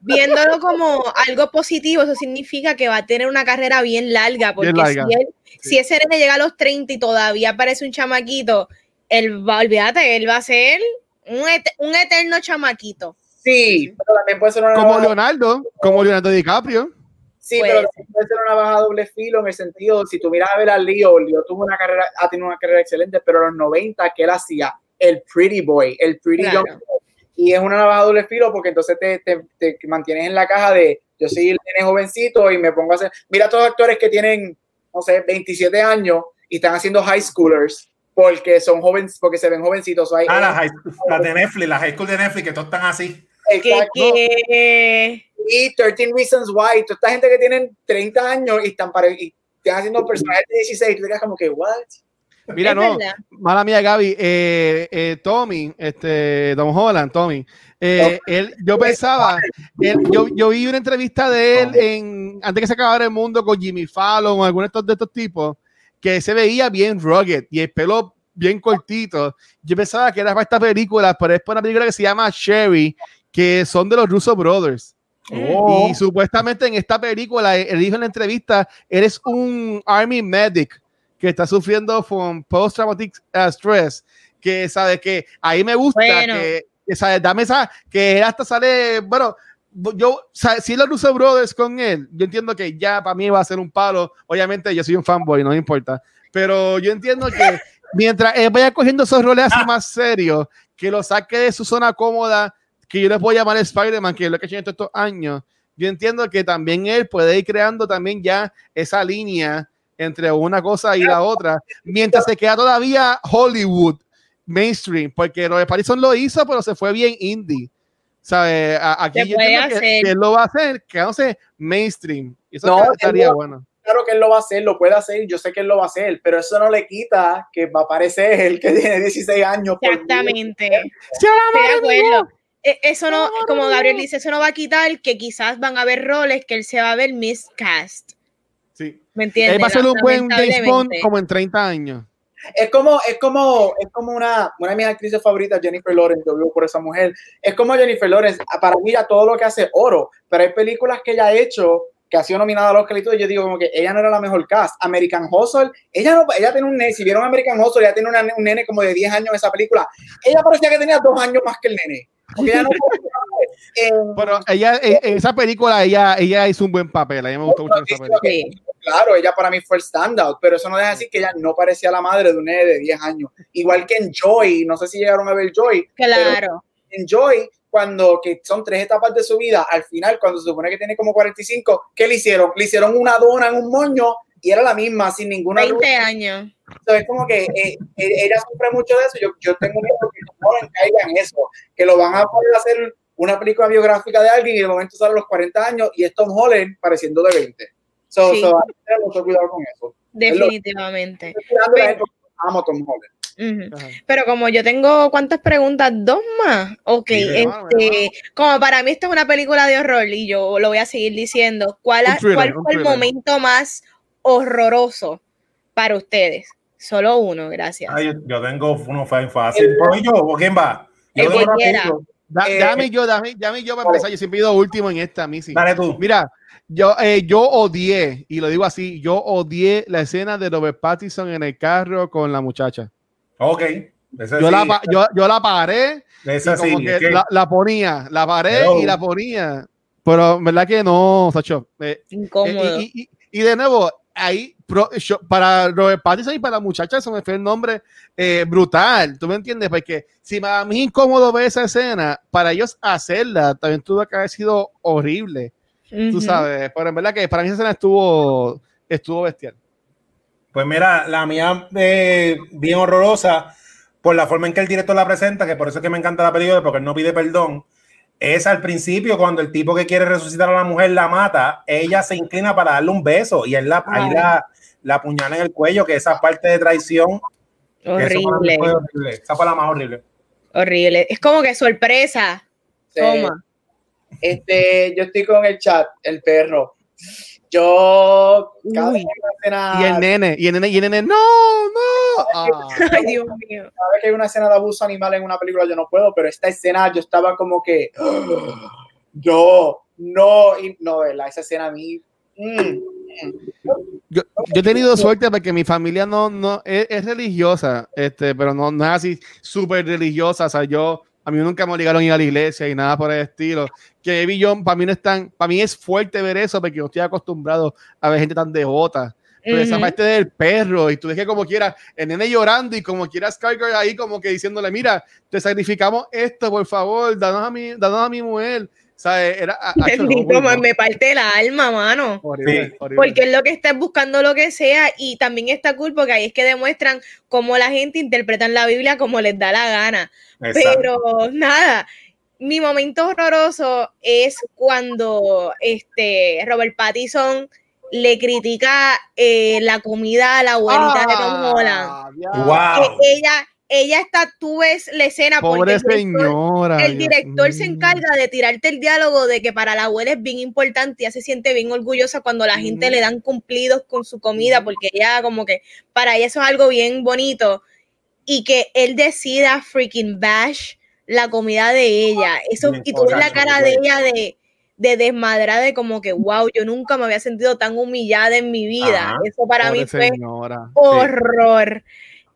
Speaker 1: Viéndolo como algo positivo, eso significa que va a tener una carrera bien larga, porque
Speaker 4: Bien larga.
Speaker 1: Si, él, si ese nene llega a los 30 y todavía parece un chamaquito, él va, olvídate, él va a ser un, et- un eterno chamaquito.
Speaker 3: Sí, pero también puede ser una
Speaker 4: Como
Speaker 3: navaja-
Speaker 4: Leonardo, como Leonardo DiCaprio.
Speaker 3: Sí,
Speaker 1: Puede
Speaker 3: pero puede ser una baja doble filo en el sentido, si tú miras a ver a Leo, Leo tuvo una carrera, ha tenido una carrera excelente, pero en los 90 que él hacía el pretty boy, el pretty
Speaker 1: Claro.
Speaker 3: young boy, y es una navaja doble filo porque entonces te, te, te mantienes en la caja de yo soy el nene jovencito y me pongo a hacer, mira a todos los actores que tienen, no sé, 27 años y están haciendo high schoolers porque son jóvenes, porque se ven jovencitos. Hay,
Speaker 2: Ah, la, high- la de Netflix, la high school de Netflix, que todos están así.
Speaker 3: Y 13 Reasons Why, toda esta gente que tienen 30 años y están, pare- y están haciendo personajes de 16, tú te quedas como que, what?
Speaker 4: Mira,
Speaker 1: es
Speaker 4: no,
Speaker 1: verdad.
Speaker 4: mala mía, Gaby. eh, eh, Tommy, este, Tom Holland, Tommy. eh, él, yo pensaba, él- yo, yo vi una entrevista de él en, antes que se acabara el mundo con Jimmy Fallon o alguno de estos, de estos tipos, que se veía bien rugged y el pelo bien cortito. Yo pensaba que era para esta película, pero es para una película que se llama Sherry, que son de los Russo Brothers.
Speaker 2: Oh.
Speaker 4: Y supuestamente en esta película, él dijo en la entrevista, eres un Army medic que está sufriendo con post-traumatic uh, stress, que sabe que ahí me gusta,
Speaker 1: Bueno.
Speaker 4: que, que, sabe, dame esa, que él hasta sale, bueno, yo, sabe, si los Russo Brothers con él, yo entiendo que ya para mí va a ser un palo, obviamente yo soy un fanboy, no me importa, pero yo entiendo que mientras él vaya cogiendo esos roles así más serios, que lo saque de su zona cómoda, que yo les voy a llamar Spider-Man, que es lo que he hecho en todos estos años, yo entiendo que también él puede ir creando también ya esa línea entre una cosa y la otra, mientras se queda todavía Hollywood mainstream, porque lo de Pattinson lo hizo, pero se fue bien indie. ¿Sabes? Aquí yo que, que él lo va a hacer, quedándose mainstream. Eso
Speaker 3: No,
Speaker 4: estaría
Speaker 3: lo-
Speaker 4: bueno.
Speaker 3: Claro que él lo va a hacer, lo puede hacer, yo sé que él lo va a hacer, pero eso no le quita que va a aparecer el que tiene 16 años. por-
Speaker 1: Exactamente.
Speaker 4: ¡Sí,
Speaker 1: acuerdo. E- Eso no,
Speaker 4: No,
Speaker 1: como
Speaker 4: no,
Speaker 1: Gabriel
Speaker 4: no.
Speaker 1: dice, eso no va a quitar que quizás van a haber roles que él se va a ver miscast. ¿Me entiendes?
Speaker 4: Él va a ser un buen James Bond como en 30 años.
Speaker 3: Es como, es como, es como una, una de mis actrices favoritas, Jennifer Lawrence, yo vivo por esa mujer. Es como Jennifer Lawrence, para mí ya todo lo que hace oro, pero hay películas que ella ha hecho que ha sido nominada a los Oscar y todo, y yo digo como que ella no era la mejor cast. American Hustle, ella no, ella tiene un nene, si vieron American Hustle, ella tiene una- un nene como de 10 años en esa película. Ella parecía que tenía dos años más que el nene. Porque ella no eh,
Speaker 4: Pero ella, en, en esa película, ella, ella hizo un buen papel. A mí me gustó mucho esa película.
Speaker 3: Claro, ella para mí fue el standout, pero eso no deja de decir que ella no parecía la madre de un nene de 10 años. Igual que en Joy, no sé si llegaron a ver Joy,
Speaker 1: Claro.
Speaker 3: en Joy, cuando que son tres etapas de su vida, al final, cuando se supone que tiene como 45, ¿qué le hicieron? Le hicieron una dona en un moño y era la misma, sin ninguna
Speaker 1: 20 años.
Speaker 3: Entonces, es como que eh, eh, ella sufre mucho de eso. Yo, yo tengo miedo que no caiga en eso, que lo van a poder hacer una película biográfica de alguien y de momento sale a los 40 años y es Tom Holland pareciendo de 20. So,
Speaker 1: Sí.
Speaker 3: so, hay que tener mucho cuidado con eso.
Speaker 1: Definitivamente.
Speaker 3: Amo Tom Holland.
Speaker 1: Pero como yo tengo cuántas preguntas, dos más. Ok,
Speaker 4: Sí,
Speaker 1: este, como para mí esto es una película de horror y yo lo voy a seguir diciendo, ¿cuál,
Speaker 4: Un
Speaker 1: ha-
Speaker 4: thriller,
Speaker 1: cuál
Speaker 4: un
Speaker 1: fue el momento más horroroso para ustedes? Solo uno, gracias.
Speaker 2: Ay, yo, tengo uno fácil. ¿Por yo? ¿O quién va? Yo
Speaker 1: El
Speaker 2: tengo
Speaker 1: que quiera.
Speaker 2: rapidito.
Speaker 4: Da-
Speaker 3: Eh,
Speaker 4: dame yo, dame, dame yo para empezar. Yo siempre he ido último en esta, Missy.
Speaker 2: Dale tú.
Speaker 4: Mira, yo, eh, yo odié, y lo digo así, yo odié la escena de Robert Pattinson en el carro con la muchacha.
Speaker 2: Ok.
Speaker 4: Yo,
Speaker 2: sí,
Speaker 4: la, yo, yo la paré
Speaker 2: ese
Speaker 4: y como
Speaker 2: sí,
Speaker 4: que la, la ponía, la paré
Speaker 2: Hello.
Speaker 4: y la ponía. Pero verdad que no, Sacho. Eh,
Speaker 1: Incómodo.
Speaker 4: y, y- y- y de nuevo, ahí pro- yo- para Robert Pattinson y para la muchacha se me fue el nombre eh, brutal. ¿Tú me entiendes? Porque si para mí incómodo ver esa escena, para ellos hacerla también tuvo que haber sido horrible. Tú sabes. Pero en verdad que para mí esa escena estuvo, estuvo bestial.
Speaker 2: Pues mira, la mía eh, bien horrorosa por la forma en que el director la presenta, que por eso es que me encanta la película, porque él no pide perdón. Es al principio cuando el tipo que quiere resucitar a la mujer la mata, ella se inclina para darle un beso y él la, ahí la, la apuñala en el cuello, que esa parte de traición, eso
Speaker 1: Horrible,
Speaker 2: fue horrible. Esa fue la más horrible.
Speaker 1: horrible. Es como que sorpresa.
Speaker 3: Sí.
Speaker 1: Toma.
Speaker 3: Este, yo estoy con el chat, el perro. Yo, cada
Speaker 1: Uy.
Speaker 3: vez que hay una escena,
Speaker 4: Y el nene, y el nene, y el nene, no, no. Ah.
Speaker 1: Ay, Dios mío.
Speaker 3: cada vez que hay una escena de abuso animal en una película, yo no puedo, pero esta escena yo estaba como que, yo, no, y no, ¿verdad? esa escena a mí, mm, mm.
Speaker 4: Yo, yo he tenido suerte porque mi familia no, no es, es religiosa, este, pero no, no es así súper religiosa. O sea, yo, a mí nunca me obligaron a ir a la iglesia y nada por el estilo. Que vi yo, para mí no es tan, para mí es fuerte ver eso porque yo estoy acostumbrado a ver gente tan devota. Pero esa
Speaker 1: Ujú.
Speaker 4: parte del perro, y tú ves que como quieras, el nene llorando y como quieras Skyler ahí como que diciéndole, mira, te sacrificamos esto, por favor, danos a mi, danos a mi mujer. ¿Sabes? Era, a- a-
Speaker 1: Bendito,
Speaker 4: no,
Speaker 1: me- parte el alma, mano.
Speaker 4: horrible,
Speaker 2: Sí.
Speaker 4: horrible.
Speaker 1: Porque es lo que está buscando lo que sea y también está cool porque ahí es que demuestran cómo la gente interpreta la Biblia como les da la gana.
Speaker 2: Exacto.
Speaker 1: Pero nada, mi momento horroroso es cuando este Robert Pattinson le critica eh, la comida a la abuelita de Tom Holland.
Speaker 4: Ah.
Speaker 2: Wow.
Speaker 1: Que ella, ella está, tú ves la escena porque
Speaker 4: Pobre
Speaker 1: el director-
Speaker 4: señora.
Speaker 1: el
Speaker 4: Dios
Speaker 1: director se encarga de tirarte el diálogo de que para la abuela es bien importante y ella se siente bien orgullosa cuando la gente le dan cumplidos con su comida, porque ella como que para ella eso es algo bien bonito y que él decida freaking bash la comida de ella. Eso, y tú ves la cara de
Speaker 2: correcto.
Speaker 1: ella de, de desmadrada, de como que wow, yo nunca me había sentido tan humillada en mi vida.
Speaker 2: Ajá.
Speaker 1: Eso para mí fue
Speaker 4: señora. sí,
Speaker 1: horror.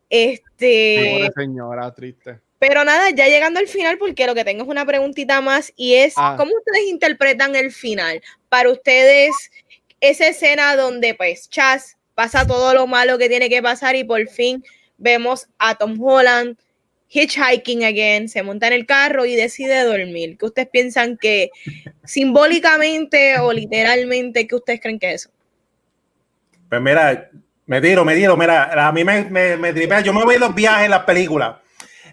Speaker 1: Este,
Speaker 4: pobre señora, triste.
Speaker 1: pero nada, ya llegando al final, porque lo que tengo es una preguntita más y es,
Speaker 4: Ah.
Speaker 1: ¿cómo ustedes interpretan el final? Para ustedes, esa escena donde pues Chas pasa todo lo malo que tiene que pasar y por fin vemos a Tom Holland hitchhiking again, se monta en el carro y decide dormir. ¿Qué ustedes piensan que simbólicamente o literalmente, qué ustedes creen que es eso?
Speaker 2: Pues mira, me tiro, me tiro. Mira, a mí me, me, me tripea. Yo me voy en los viajes en las películas.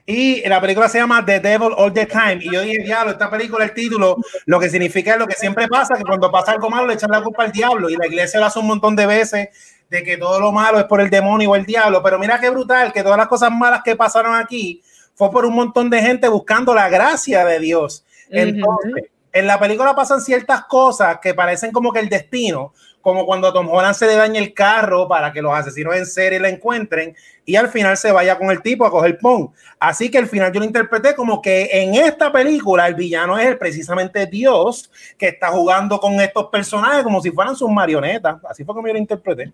Speaker 2: Y la película se llama The Devil All the Time. Y yo dije, diablo, esta película, el título, lo que significa es lo que siempre pasa, que cuando pasa algo malo le echan la culpa al diablo. Y la iglesia lo hace un montón de veces de que todo lo malo es por el demonio o el diablo. Pero mira qué brutal, que todas las cosas malas que pasaron aquí fue por un montón de gente buscando la gracia de Dios. Entonces, en la película pasan ciertas cosas que parecen como que el destino, como cuando a Tom Holland se le daña el carro para que los asesinos en serie la encuentren y al final se vaya con el tipo a coger pon. Así que al final yo lo interpreté como que en esta película el villano es precisamente Dios que está jugando con estos personajes como si fueran sus marionetas. Así fue como yo lo interpreté.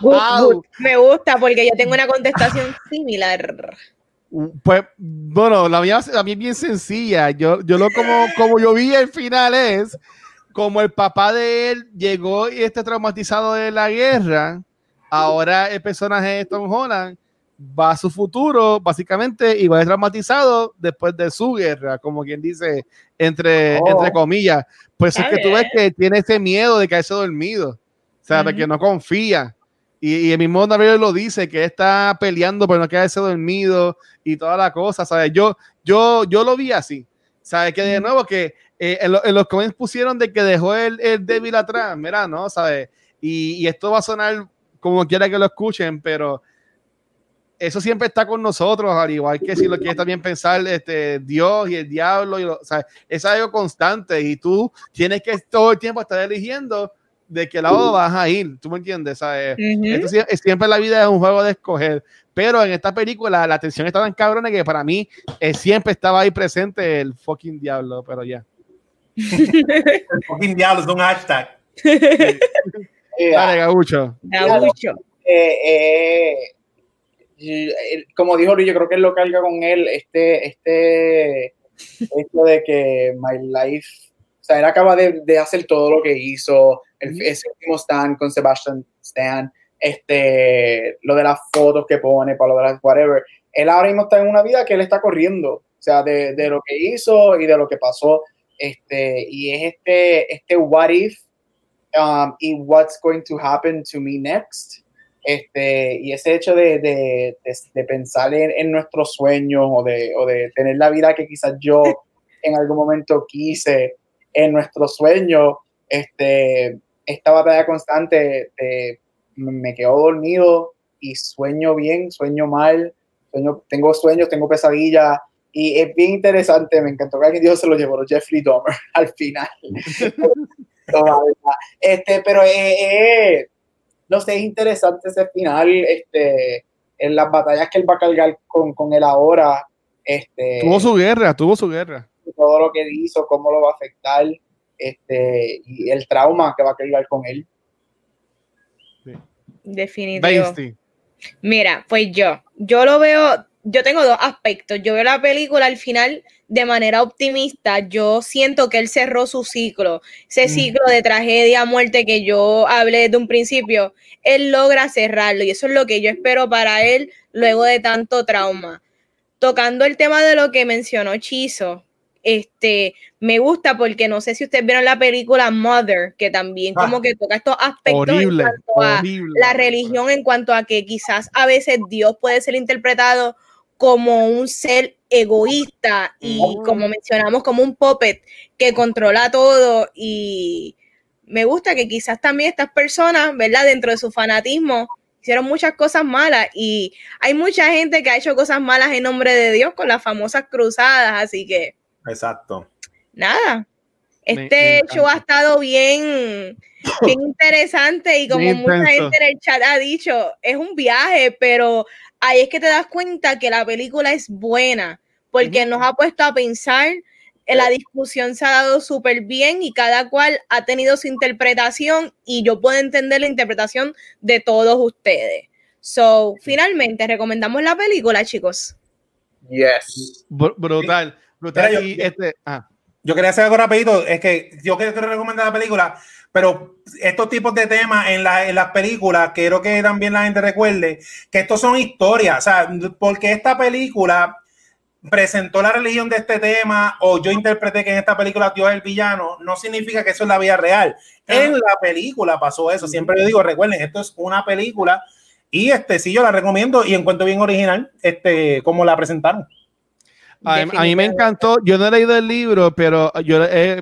Speaker 1: Wow. Me gusta porque yo tengo una contestación similar.
Speaker 4: Pues, bueno, la mía, la mía es bien sencilla. Yo, yo lo como, como yo vi el final es como el papá de él llegó y está traumatizado de la guerra. Ahora el personaje de Tom Holland va a su futuro, básicamente, y va a traumatizado después de su guerra, como quien dice, entre, oh. entre comillas. Pues es que tú ves que tiene ese miedo de caerse dormido, o sea, de que no confía. Y, el mismo David lo dice, que está peleando por no quedarse dormido y toda la cosa, ¿sabes? Yo, yo, yo lo vi así, ¿sabes? Que de nuevo que eh, en, los comments pusieron de que dejó el, el débil atrás, mira, ¿no? ¿Sabes? Y, y, esto va a sonar como quiera que lo escuchen, pero eso siempre está con nosotros, al igual que si lo quieres también pensar, este, Dios y el diablo, y o sea, es algo constante y tú tienes que todo el tiempo estar eligiendo de qué lado vas a ir, ¿tú me entiendes? ¿sabes? siempre la vida es un juego de escoger, pero en esta película la atención está tan cabrona que para mí eh, siempre estaba ahí presente el fucking diablo, pero ya.
Speaker 2: el fucking diablo es un hashtag.
Speaker 4: Dale, Gabucho.
Speaker 3: Gabucho. Eh, eh, como dijo Luis, yo creo que él lo carga con él, este, este, esto de que My Life, o sea, él acaba de, de hacer todo lo que hizo, el, ese último stand con Sebastian Stan, este, lo de las fotos que pone, para lo de las whatever. Él ahora mismo está en una vida que él está corriendo, o sea, de, de lo que hizo y de lo que pasó. Este, y es este, este what if um, y what's going to happen to me next. Este, y ese hecho de, de, de, pensar en, en, nuestros sueños o de, o de tener la vida que quizás yo en algún momento quise en nuestros sueños, este, esta batalla constante de, me quedo dormido y sueño bien, sueño mal, sueño, tengo sueños, tengo pesadillas y es bien interesante, me encantó que alguien Dios se lo llevó, Jeffrey Dahmer al final. este, pero eh, no sé, es interesante ese final, este, en las batallas que él va a cargar con, con él ahora. Este,
Speaker 4: tuvo su guerra, tuvo su guerra.
Speaker 3: Todo lo que hizo, cómo lo va a afectar este, y el trauma que va a cargar con él.
Speaker 1: Definitivamente. Mira, pues yo, yo lo veo, yo tengo dos aspectos. Yo veo la película al final de manera optimista. Yo siento que él cerró su ciclo, ese mm. ciclo de tragedia, muerte que yo hablé desde un principio. Él logra cerrarlo y eso es lo que yo espero para él luego de tanto trauma. Tocando el tema de lo que mencionó Chizo, este, me gusta porque no sé si ustedes vieron la película Mother, que también como ah. que toca estos aspectos en cuanto a la religión, en cuanto a que quizás a veces Dios puede ser interpretado como un ser egoísta y mm. como mencionamos, como un puppet que controla todo y me gusta que quizás también estas personas, ¿verdad? Dentro de su fanatismo, hicieron muchas cosas malas y hay mucha gente que ha hecho cosas malas en nombre de Dios con las famosas cruzadas, así que
Speaker 2: Exacto.
Speaker 1: Nada. Este show ha estado bien, bien interesante y como mucha gente en el chat ha dicho, es un viaje, pero ahí es que te das cuenta que la película es buena, porque nos ha puesto a pensar, la discusión se ha dado súper bien y cada cual ha tenido su interpretación y yo puedo entender la interpretación de todos ustedes. So, finalmente, recomendamos la película, chicos.
Speaker 3: Yes.
Speaker 4: brutal. Este, ah.
Speaker 2: yo, quería hacer algo rapidito, es que yo quiero recomendar la película, pero estos tipos de temas en, en las películas, quiero que también la gente recuerde que estos son historias, o sea, porque esta película presentó la religión de este tema o yo interpreté que en esta película Dios es el villano, no significa que eso es la vida real. En la película pasó eso. Siempre yo digo, recuerden, esto es una película Y este sí, yo la recomiendo y encuentro bien original, este, como la presentaron.
Speaker 4: A, mí me encantó, yo no he leído el libro, pero yo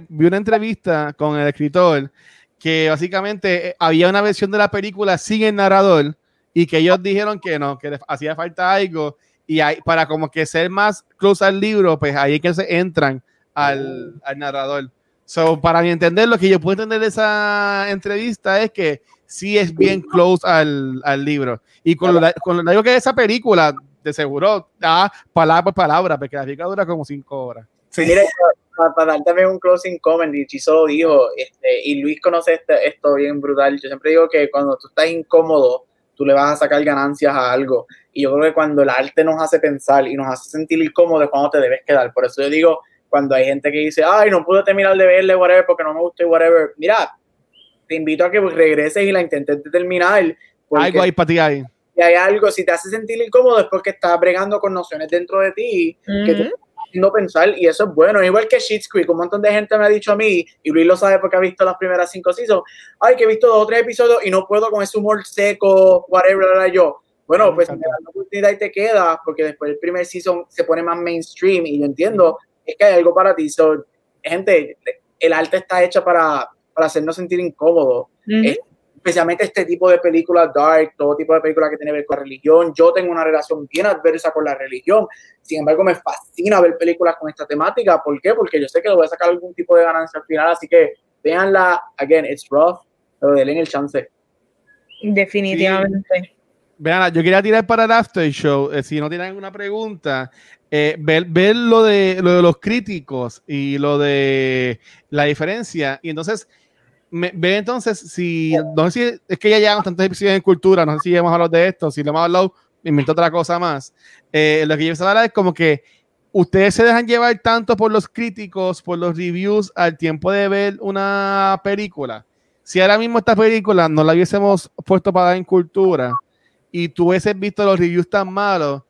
Speaker 4: vi una entrevista con el escritor que básicamente eh, había una versión de la película sin el narrador y que ellos dijeron que no, que hacía falta algo y hay, para como que ser más close al libro, pues ahí es que se entran al, al narrador. So, para mi entender, lo que yo puedo entender de esa entrevista es que sí es bien close al, al libro. Y con lo, con lo que es esa película, de seguro da palabra por palabra, porque la película dura como cinco horas.
Speaker 3: Sí. Mira, para, dar también un closing comment, y Chiso lo dijo, este, y Luis conoce este, esto bien brutal. Yo siempre digo que cuando tú estás incómodo, tú le vas a sacar ganancias a algo. Y yo creo que cuando el arte nos hace pensar y nos hace sentir incómodo es cuando te debes quedar. Por eso yo digo, cuando hay gente que dice, ay, no pude terminar de verle, whatever, porque no me gustó, whatever. Mira, te invito a que regreses y la intentes terminar.
Speaker 4: Algo ahí para ti ahí.
Speaker 3: Y hay algo, si te hace sentir incómodo es porque estás bregando con nociones dentro de ti que te haciendo pensar y eso es bueno. Igual que Shit's Creek, un montón de gente me ha dicho a mí, y Luis lo sabe porque ha visto las primeras cinco seasons, ay, que he visto dos o tres episodios y no puedo con ese humor seco, whatever, yo. Bueno, pues la oportunidad y te queda porque después el primer season se pone más mainstream y yo entiendo, es que hay algo para ti. So, gente, el arte está hecha para, para hacernos sentir incómodos especialmente este tipo de películas dark, todo tipo de películas que tienen que ver con religión. Yo tengo una relación bien adversa con la religión, sin embargo me fascina ver películas con esta temática. ¿Por qué? Porque yo sé que le voy a sacar algún tipo de ganancia al final, así que véanla, again, it's rough, pero denle el chance.
Speaker 1: Definitivamente.
Speaker 4: Vean, yo quería tirar para el after show, eh, si no tienen alguna pregunta, eh, ver, ver lo, de, lo de los críticos y lo de la diferencia. Y entonces, ve entonces si, no sé si es que ya llevamos tantos episodios en cultura, no sé si hemos hablado de esto, si lo hemos hablado, invento otra cosa más. Eh, lo que yo a hablar es como que ustedes se dejan llevar tanto por los críticos, por los reviews, al tiempo de ver una película. Si ahora mismo esta película no la hubiésemos puesto para dar en cultura y tú hubieses visto los reviews tan malos,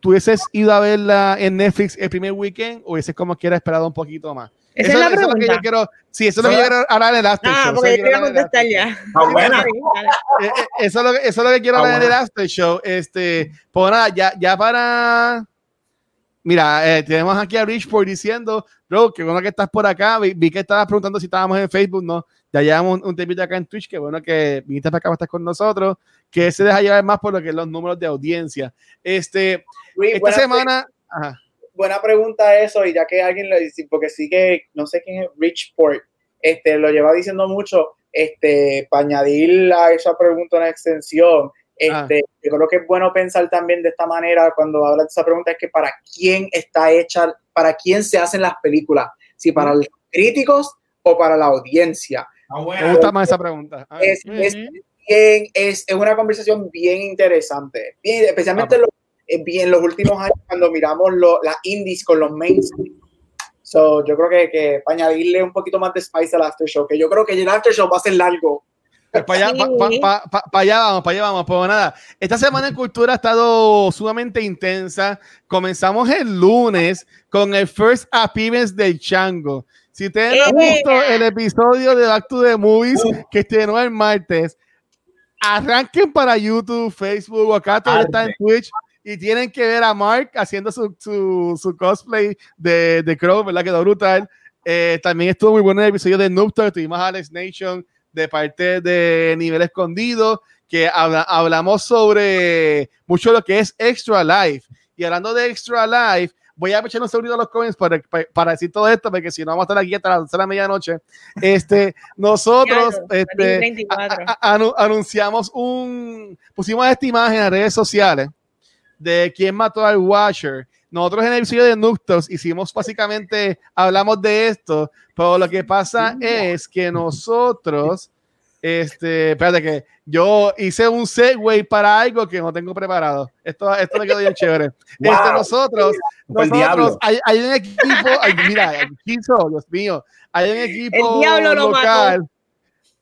Speaker 4: tú hubieses ido a verla en Netflix el primer weekend o hubieses como quiera esperado un poquito más.
Speaker 1: Esa eso, es la pregunta.
Speaker 4: Eso es lo que yo quiero, sí, eso es lo que yo quiero hablar en el After
Speaker 1: ah,
Speaker 4: Show.
Speaker 1: porque yo quiero contestar ya.
Speaker 2: Ah, bueno.
Speaker 4: Eh, eh, eso, es lo que, eso es lo que quiero ah, hablar en el After Show. Este, pues nada, ya, ya para... Mira, eh, tenemos aquí a Richport diciendo, bro, que bueno que estás por acá. Vi, que estabas preguntando si estábamos en Facebook, ¿no? Ya llevamos un, un temito acá en Twitch, que bueno que viniste para acá para estar con nosotros, que se deja llevar más por lo que es los números de audiencia. Este, esta semana... Ajá
Speaker 3: buena pregunta eso, y ya que alguien lo dice, porque sí que, no sé quién es Richport, este, lo lleva diciendo mucho, este, para añadir a esa pregunta una extensión, este, ah. yo creo que es bueno pensar también de esta manera cuando hablas de esa pregunta, es que para quién está hecha, para quién se hacen las películas, si para los críticos o para la audiencia.
Speaker 4: Ah, Me gusta más esa pregunta.
Speaker 3: Ah. Es, es, bien, es, es, una conversación bien interesante, bien, especialmente los en los últimos años cuando miramos las indies con los mainstream. So, yo creo que, que para añadirle un poquito más de spice al after show, que yo creo que el after show va a ser largo.
Speaker 4: Pues para allá, pa, pa, pa, allá vamos, para allá vamos. Pues nada, esta semana en cultura ha estado sumamente intensa. Comenzamos el lunes con el first appearance del Chango. Si ustedes no han visto el episodio de Back to the Movies que estrenó el martes, arranquen para YouTube, Facebook, acá todo está en Twitch y tienen que ver a Mark haciendo su, su, su cosplay de, de Crow, ¿verdad? Quedó brutal. Eh, también estuvo muy bueno el episodio de Noob tuvimos a Alex Nation de parte de Nivel Escondido, que hablamos sobre mucho lo que es Extra Life. Y hablando de Extra Life, voy a echar un segundo a los comments para, para, decir todo esto, porque si no vamos a estar aquí hasta las la medianoche. Este, nosotros este, anunciamos un, pusimos esta imagen en redes sociales de quién mató al Watcher. Nosotros en el episodio de Nuctos hicimos básicamente, hablamos de esto, pero lo que pasa es que nosotros, este, espérate que yo hice un segue para algo que no tengo preparado. Esto, esto me quedó bien chévere. Este, nosotros, nosotros hay, hay, un equipo, mira, Dios mío, hay un equipo
Speaker 1: El diablo local. Lo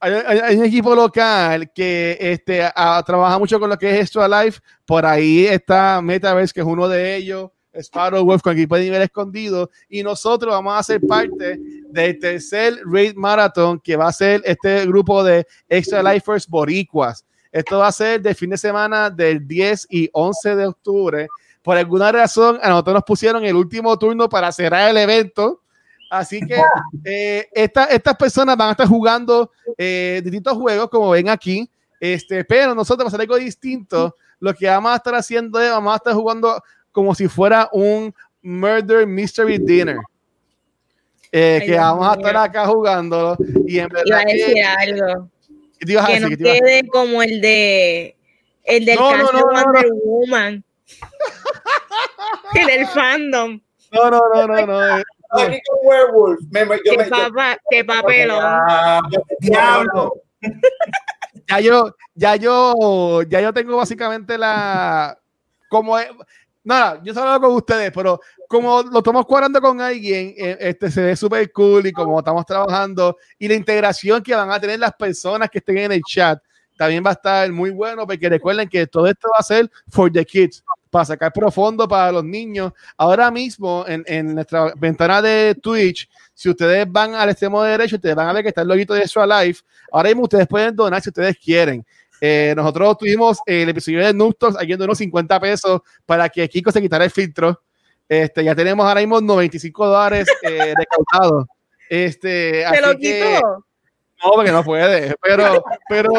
Speaker 4: hay, un equipo local que este, trabaja mucho con lo que es Extra Life. Por ahí está Metaverse, que es uno de ellos. Sparrow Wolf con equipo de nivel escondido. Y nosotros vamos a ser parte del tercer Raid Marathon, que va a ser este grupo de Extra Lifers Boricuas. Esto va a ser de fin de semana del 10 y 11 de octubre. Por alguna razón, a nosotros nos pusieron el último turno para cerrar el evento. Así que eh, estas personas van a estar jugando eh, distintos juegos, como ven aquí. Este, pero nosotros vamos a hacer algo distinto. Lo que vamos a estar haciendo es, vamos a estar jugando como si fuera un Murder Mystery Dinner. Eh, que vamos a estar acá jugando y en verdad
Speaker 1: Iba a decir que, algo. Que no quede como el de el del
Speaker 4: no, no, no,
Speaker 1: Wonder Woman. El del fandom.
Speaker 4: No no no no no
Speaker 3: aquí con Werewolf. Me,
Speaker 1: yo qué, me, papa, qué papelón.
Speaker 2: diablo.
Speaker 4: Ya yo ya yo ya yo tengo básicamente la como nada, yo solo con ustedes, pero como lo estamos cuadrando con alguien, eh, este se ve súper cool y como estamos trabajando y la integración que van a tener las personas que estén en el chat también va a estar muy bueno porque recuerden que todo esto va a ser for the kids, para sacar profundo para los niños. Ahora mismo en, en nuestra ventana de Twitch, si ustedes van al extremo derecho, ustedes van a ver que está el loguito de Extra Life. Ahora mismo ustedes pueden donar si ustedes quieren. Eh, nosotros tuvimos el episodio de Nuptos aquí unos 50 pesos para que Kiko se quitara el filtro. Este, ya tenemos ahora mismo 95 dólares eh, recaudados. Este,
Speaker 1: ¿Se lo quitó?
Speaker 4: no, porque no puede, pero, pero,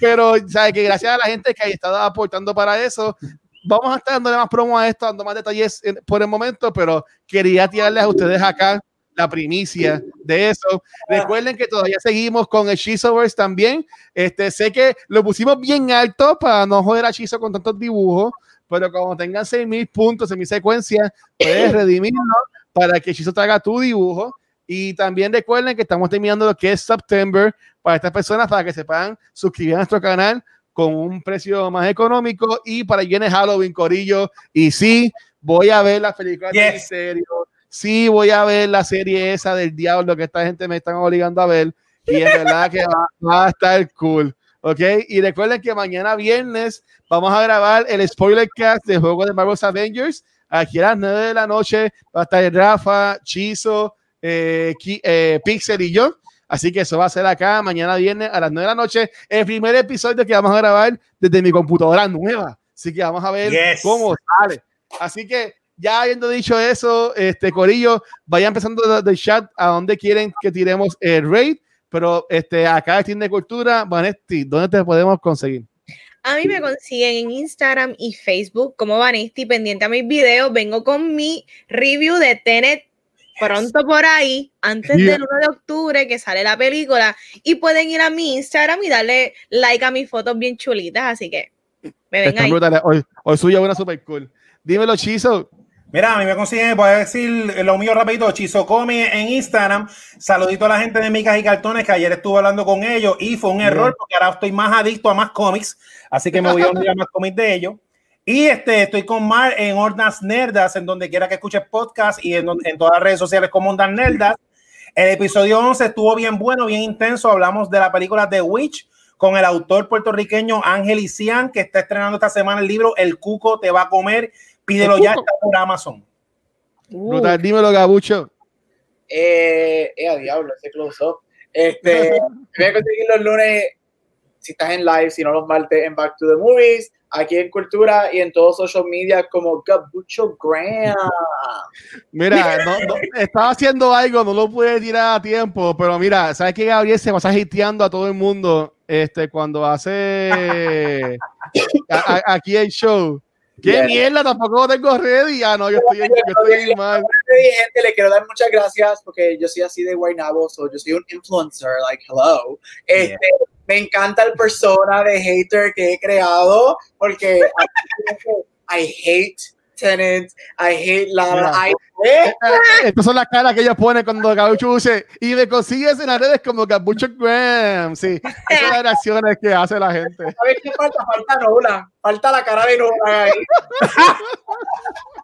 Speaker 4: pero, ¿sabes? Que gracias a la gente que ha estado aportando para eso, vamos a estar dándole más promo a esto, dando más detalles por el momento, pero quería tirarles a ustedes acá la primicia de eso. Recuerden que todavía seguimos con el Shizoverse también. Este, sé que lo pusimos bien alto para no joder a Shizo con tantos dibujos, pero como tengan 6000 puntos en mi secuencia, puedes redimirlo para que Shizo traiga tu dibujo. Y también recuerden que estamos terminando lo que es September para estas personas para que se puedan suscribir a nuestro canal con un precio más económico y para quienes Halloween, Corillo. Y sí, voy a ver la película de serio sí voy a ver la serie esa del diablo que esta gente me están obligando a ver y en verdad que va, a estar cool. ¿Ok? Y recuerden que mañana viernes vamos a grabar el spoiler cast de juego de Marvel's Avengers. Aquí a las 9 de la noche va a estar Rafa, Chizo, eh, eh, Pixel y yo. Así que eso va a ser acá mañana viernes a las 9 de la noche. El primer episodio que vamos a grabar desde mi computadora nueva. Así que vamos a ver cómo sale. Así que ya habiendo dicho eso, este Corillo, vaya empezando del chat a donde quieren que tiremos el raid, pero este acá en de Cultura, Vanesti, ¿dónde te podemos conseguir?
Speaker 1: A mí me consiguen en Instagram y Facebook como Vanesti, pendiente a mis videos. Vengo con mi review de Tenet pronto por ahí, antes del 1 de octubre que sale la película. Y pueden ir a mi Instagram y darle like a mis fotos bien chulitas. Así que me ven ahí.
Speaker 4: Hoy, hoy suya una super cool. Dímelo, Chizo.
Speaker 2: Mira, a mí me consiguen, voy a decir lo mío rapidito, Chizocomi en Instagram. Saludito a la gente de Micas y Cartones, que ayer estuve hablando con ellos y fue un error porque ahora estoy más adicto a más cómics, así que me voy a unir a más cómics de ellos. Y este, estoy con Mar en Hordas Nerdas, en donde quiera que escuches podcast y en, en todas las redes sociales como Hordas Nerdas. El episodio 11 estuvo bien bueno, bien intenso. Hablamos de la película The Witch con el autor puertorriqueño Ángel Isian, que está estrenando esta semana el libro El Cuco te va a comer Pídelo ya, está por Amazon.
Speaker 4: Uh. dímelo, Gabucho.
Speaker 3: Eh, eh, a diablo, ese close up. Este, voy a conseguir los lunes, si estás en live, si no los martes, en Back to the Movies, aquí en Cultura y en todos social media como Gabucho Graham.
Speaker 4: Mira, estaba haciendo algo, no lo pude tirar a tiempo, pero mira, ¿sabes que Gabriel se pasa hiteando a todo el mundo este, cuando hace aquí el show? ¿Qué mierda? Tampoco tengo ready. Ah, no, yo estoy, yo estoy mal.
Speaker 3: Gente, le quiero dar muchas gracias porque yo soy así de Guaynabo, so yo soy un influencer, like, hello. Este, Me encanta el persona de hater que he creado porque I hate Tenants, I hate Lara. I
Speaker 4: eh, Estas son las caras que ellos ponen cuando Gabucho dice y me consigues en las redes como Gabucho Graham. Sí, esas son las reacciones que hace la gente.
Speaker 3: ¿Sabes qué falta? Falta Nola. Falta la cara de Nola ahí.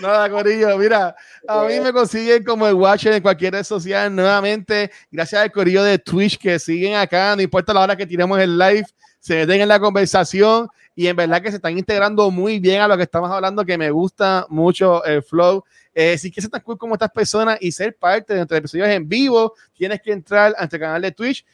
Speaker 4: Nada, Corillo, mira, a mí me consiguen como el Watcher en cualquier red social nuevamente, gracias al Corillo de Twitch que siguen acá, no importa la hora que tiremos el live, se meten en la conversación y en verdad que se están integrando muy bien a lo que estamos hablando, que me gusta mucho el flow. Eh, si quieres ser tan cool como estas personas y ser parte de nuestros episodios en vivo, tienes que entrar a nuestro canal de Twitch.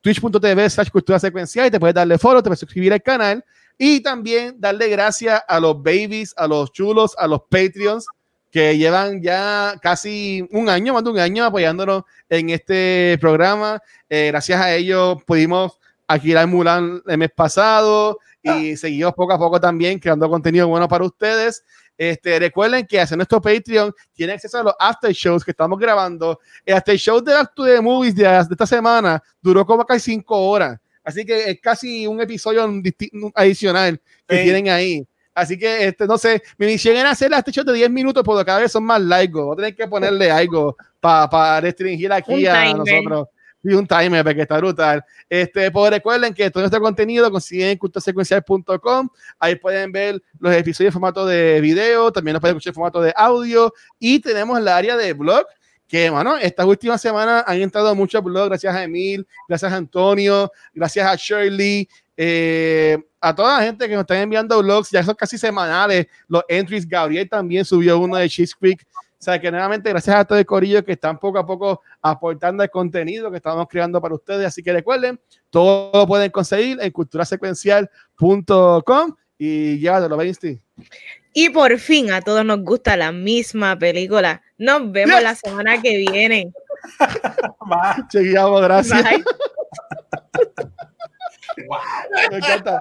Speaker 4: twitch.tv slash cultura secuencial y te puedes darle follow, te puedes suscribir al canal y también darle gracias a los babies, a los chulos, a los Patreons que llevan ya casi un año, más de un año apoyándonos en este programa. Eh, gracias a ellos pudimos alquilar Mulan el mes pasado y seguimos poco a poco también creando contenido bueno para ustedes. Este, recuerden que hacer nuestro Patreon tiene acceso a los after shows que estamos grabando. El after show de Back to the Movies de, de esta semana duró como casi cinco horas. Así que es casi un episodio adicional que
Speaker 2: Sí.
Speaker 4: tienen ahí. Así que, este, no sé, mi misión era hacer este show de 10 minutos, porque cada vez son más largos. Voy a tener que ponerle algo para restringir aquí
Speaker 1: Un
Speaker 4: a
Speaker 1: timer.
Speaker 4: nosotros. Y un timer, porque está brutal. Este, pues recuerden que todo nuestro contenido consiguen en cultosecuencial.com. Ahí pueden ver los episodios en formato de video, también nos pueden escuchar en formato de audio. Y tenemos la área de blog, que, bueno, estas últimas semanas han entrado muchos blogs, gracias a Emil, gracias a Antonio, gracias a Shirley, eh, a toda la gente que nos está enviando blogs, ya son casi semanales, los entries, Gabriel también subió uno de Cheese Creek, o sea que nuevamente gracias a todo el corillo que están poco a poco aportando el contenido que estamos creando para ustedes, así que recuerden, todo lo pueden conseguir en culturasecuencial.com y llévatelo, Einstein.
Speaker 1: Y por fin a todos nos gusta la misma película. Nos vemos
Speaker 4: Yes.
Speaker 1: la semana que viene.
Speaker 2: Va.
Speaker 4: Chequeamos, gracias.
Speaker 1: Bye.
Speaker 4: Me encanta.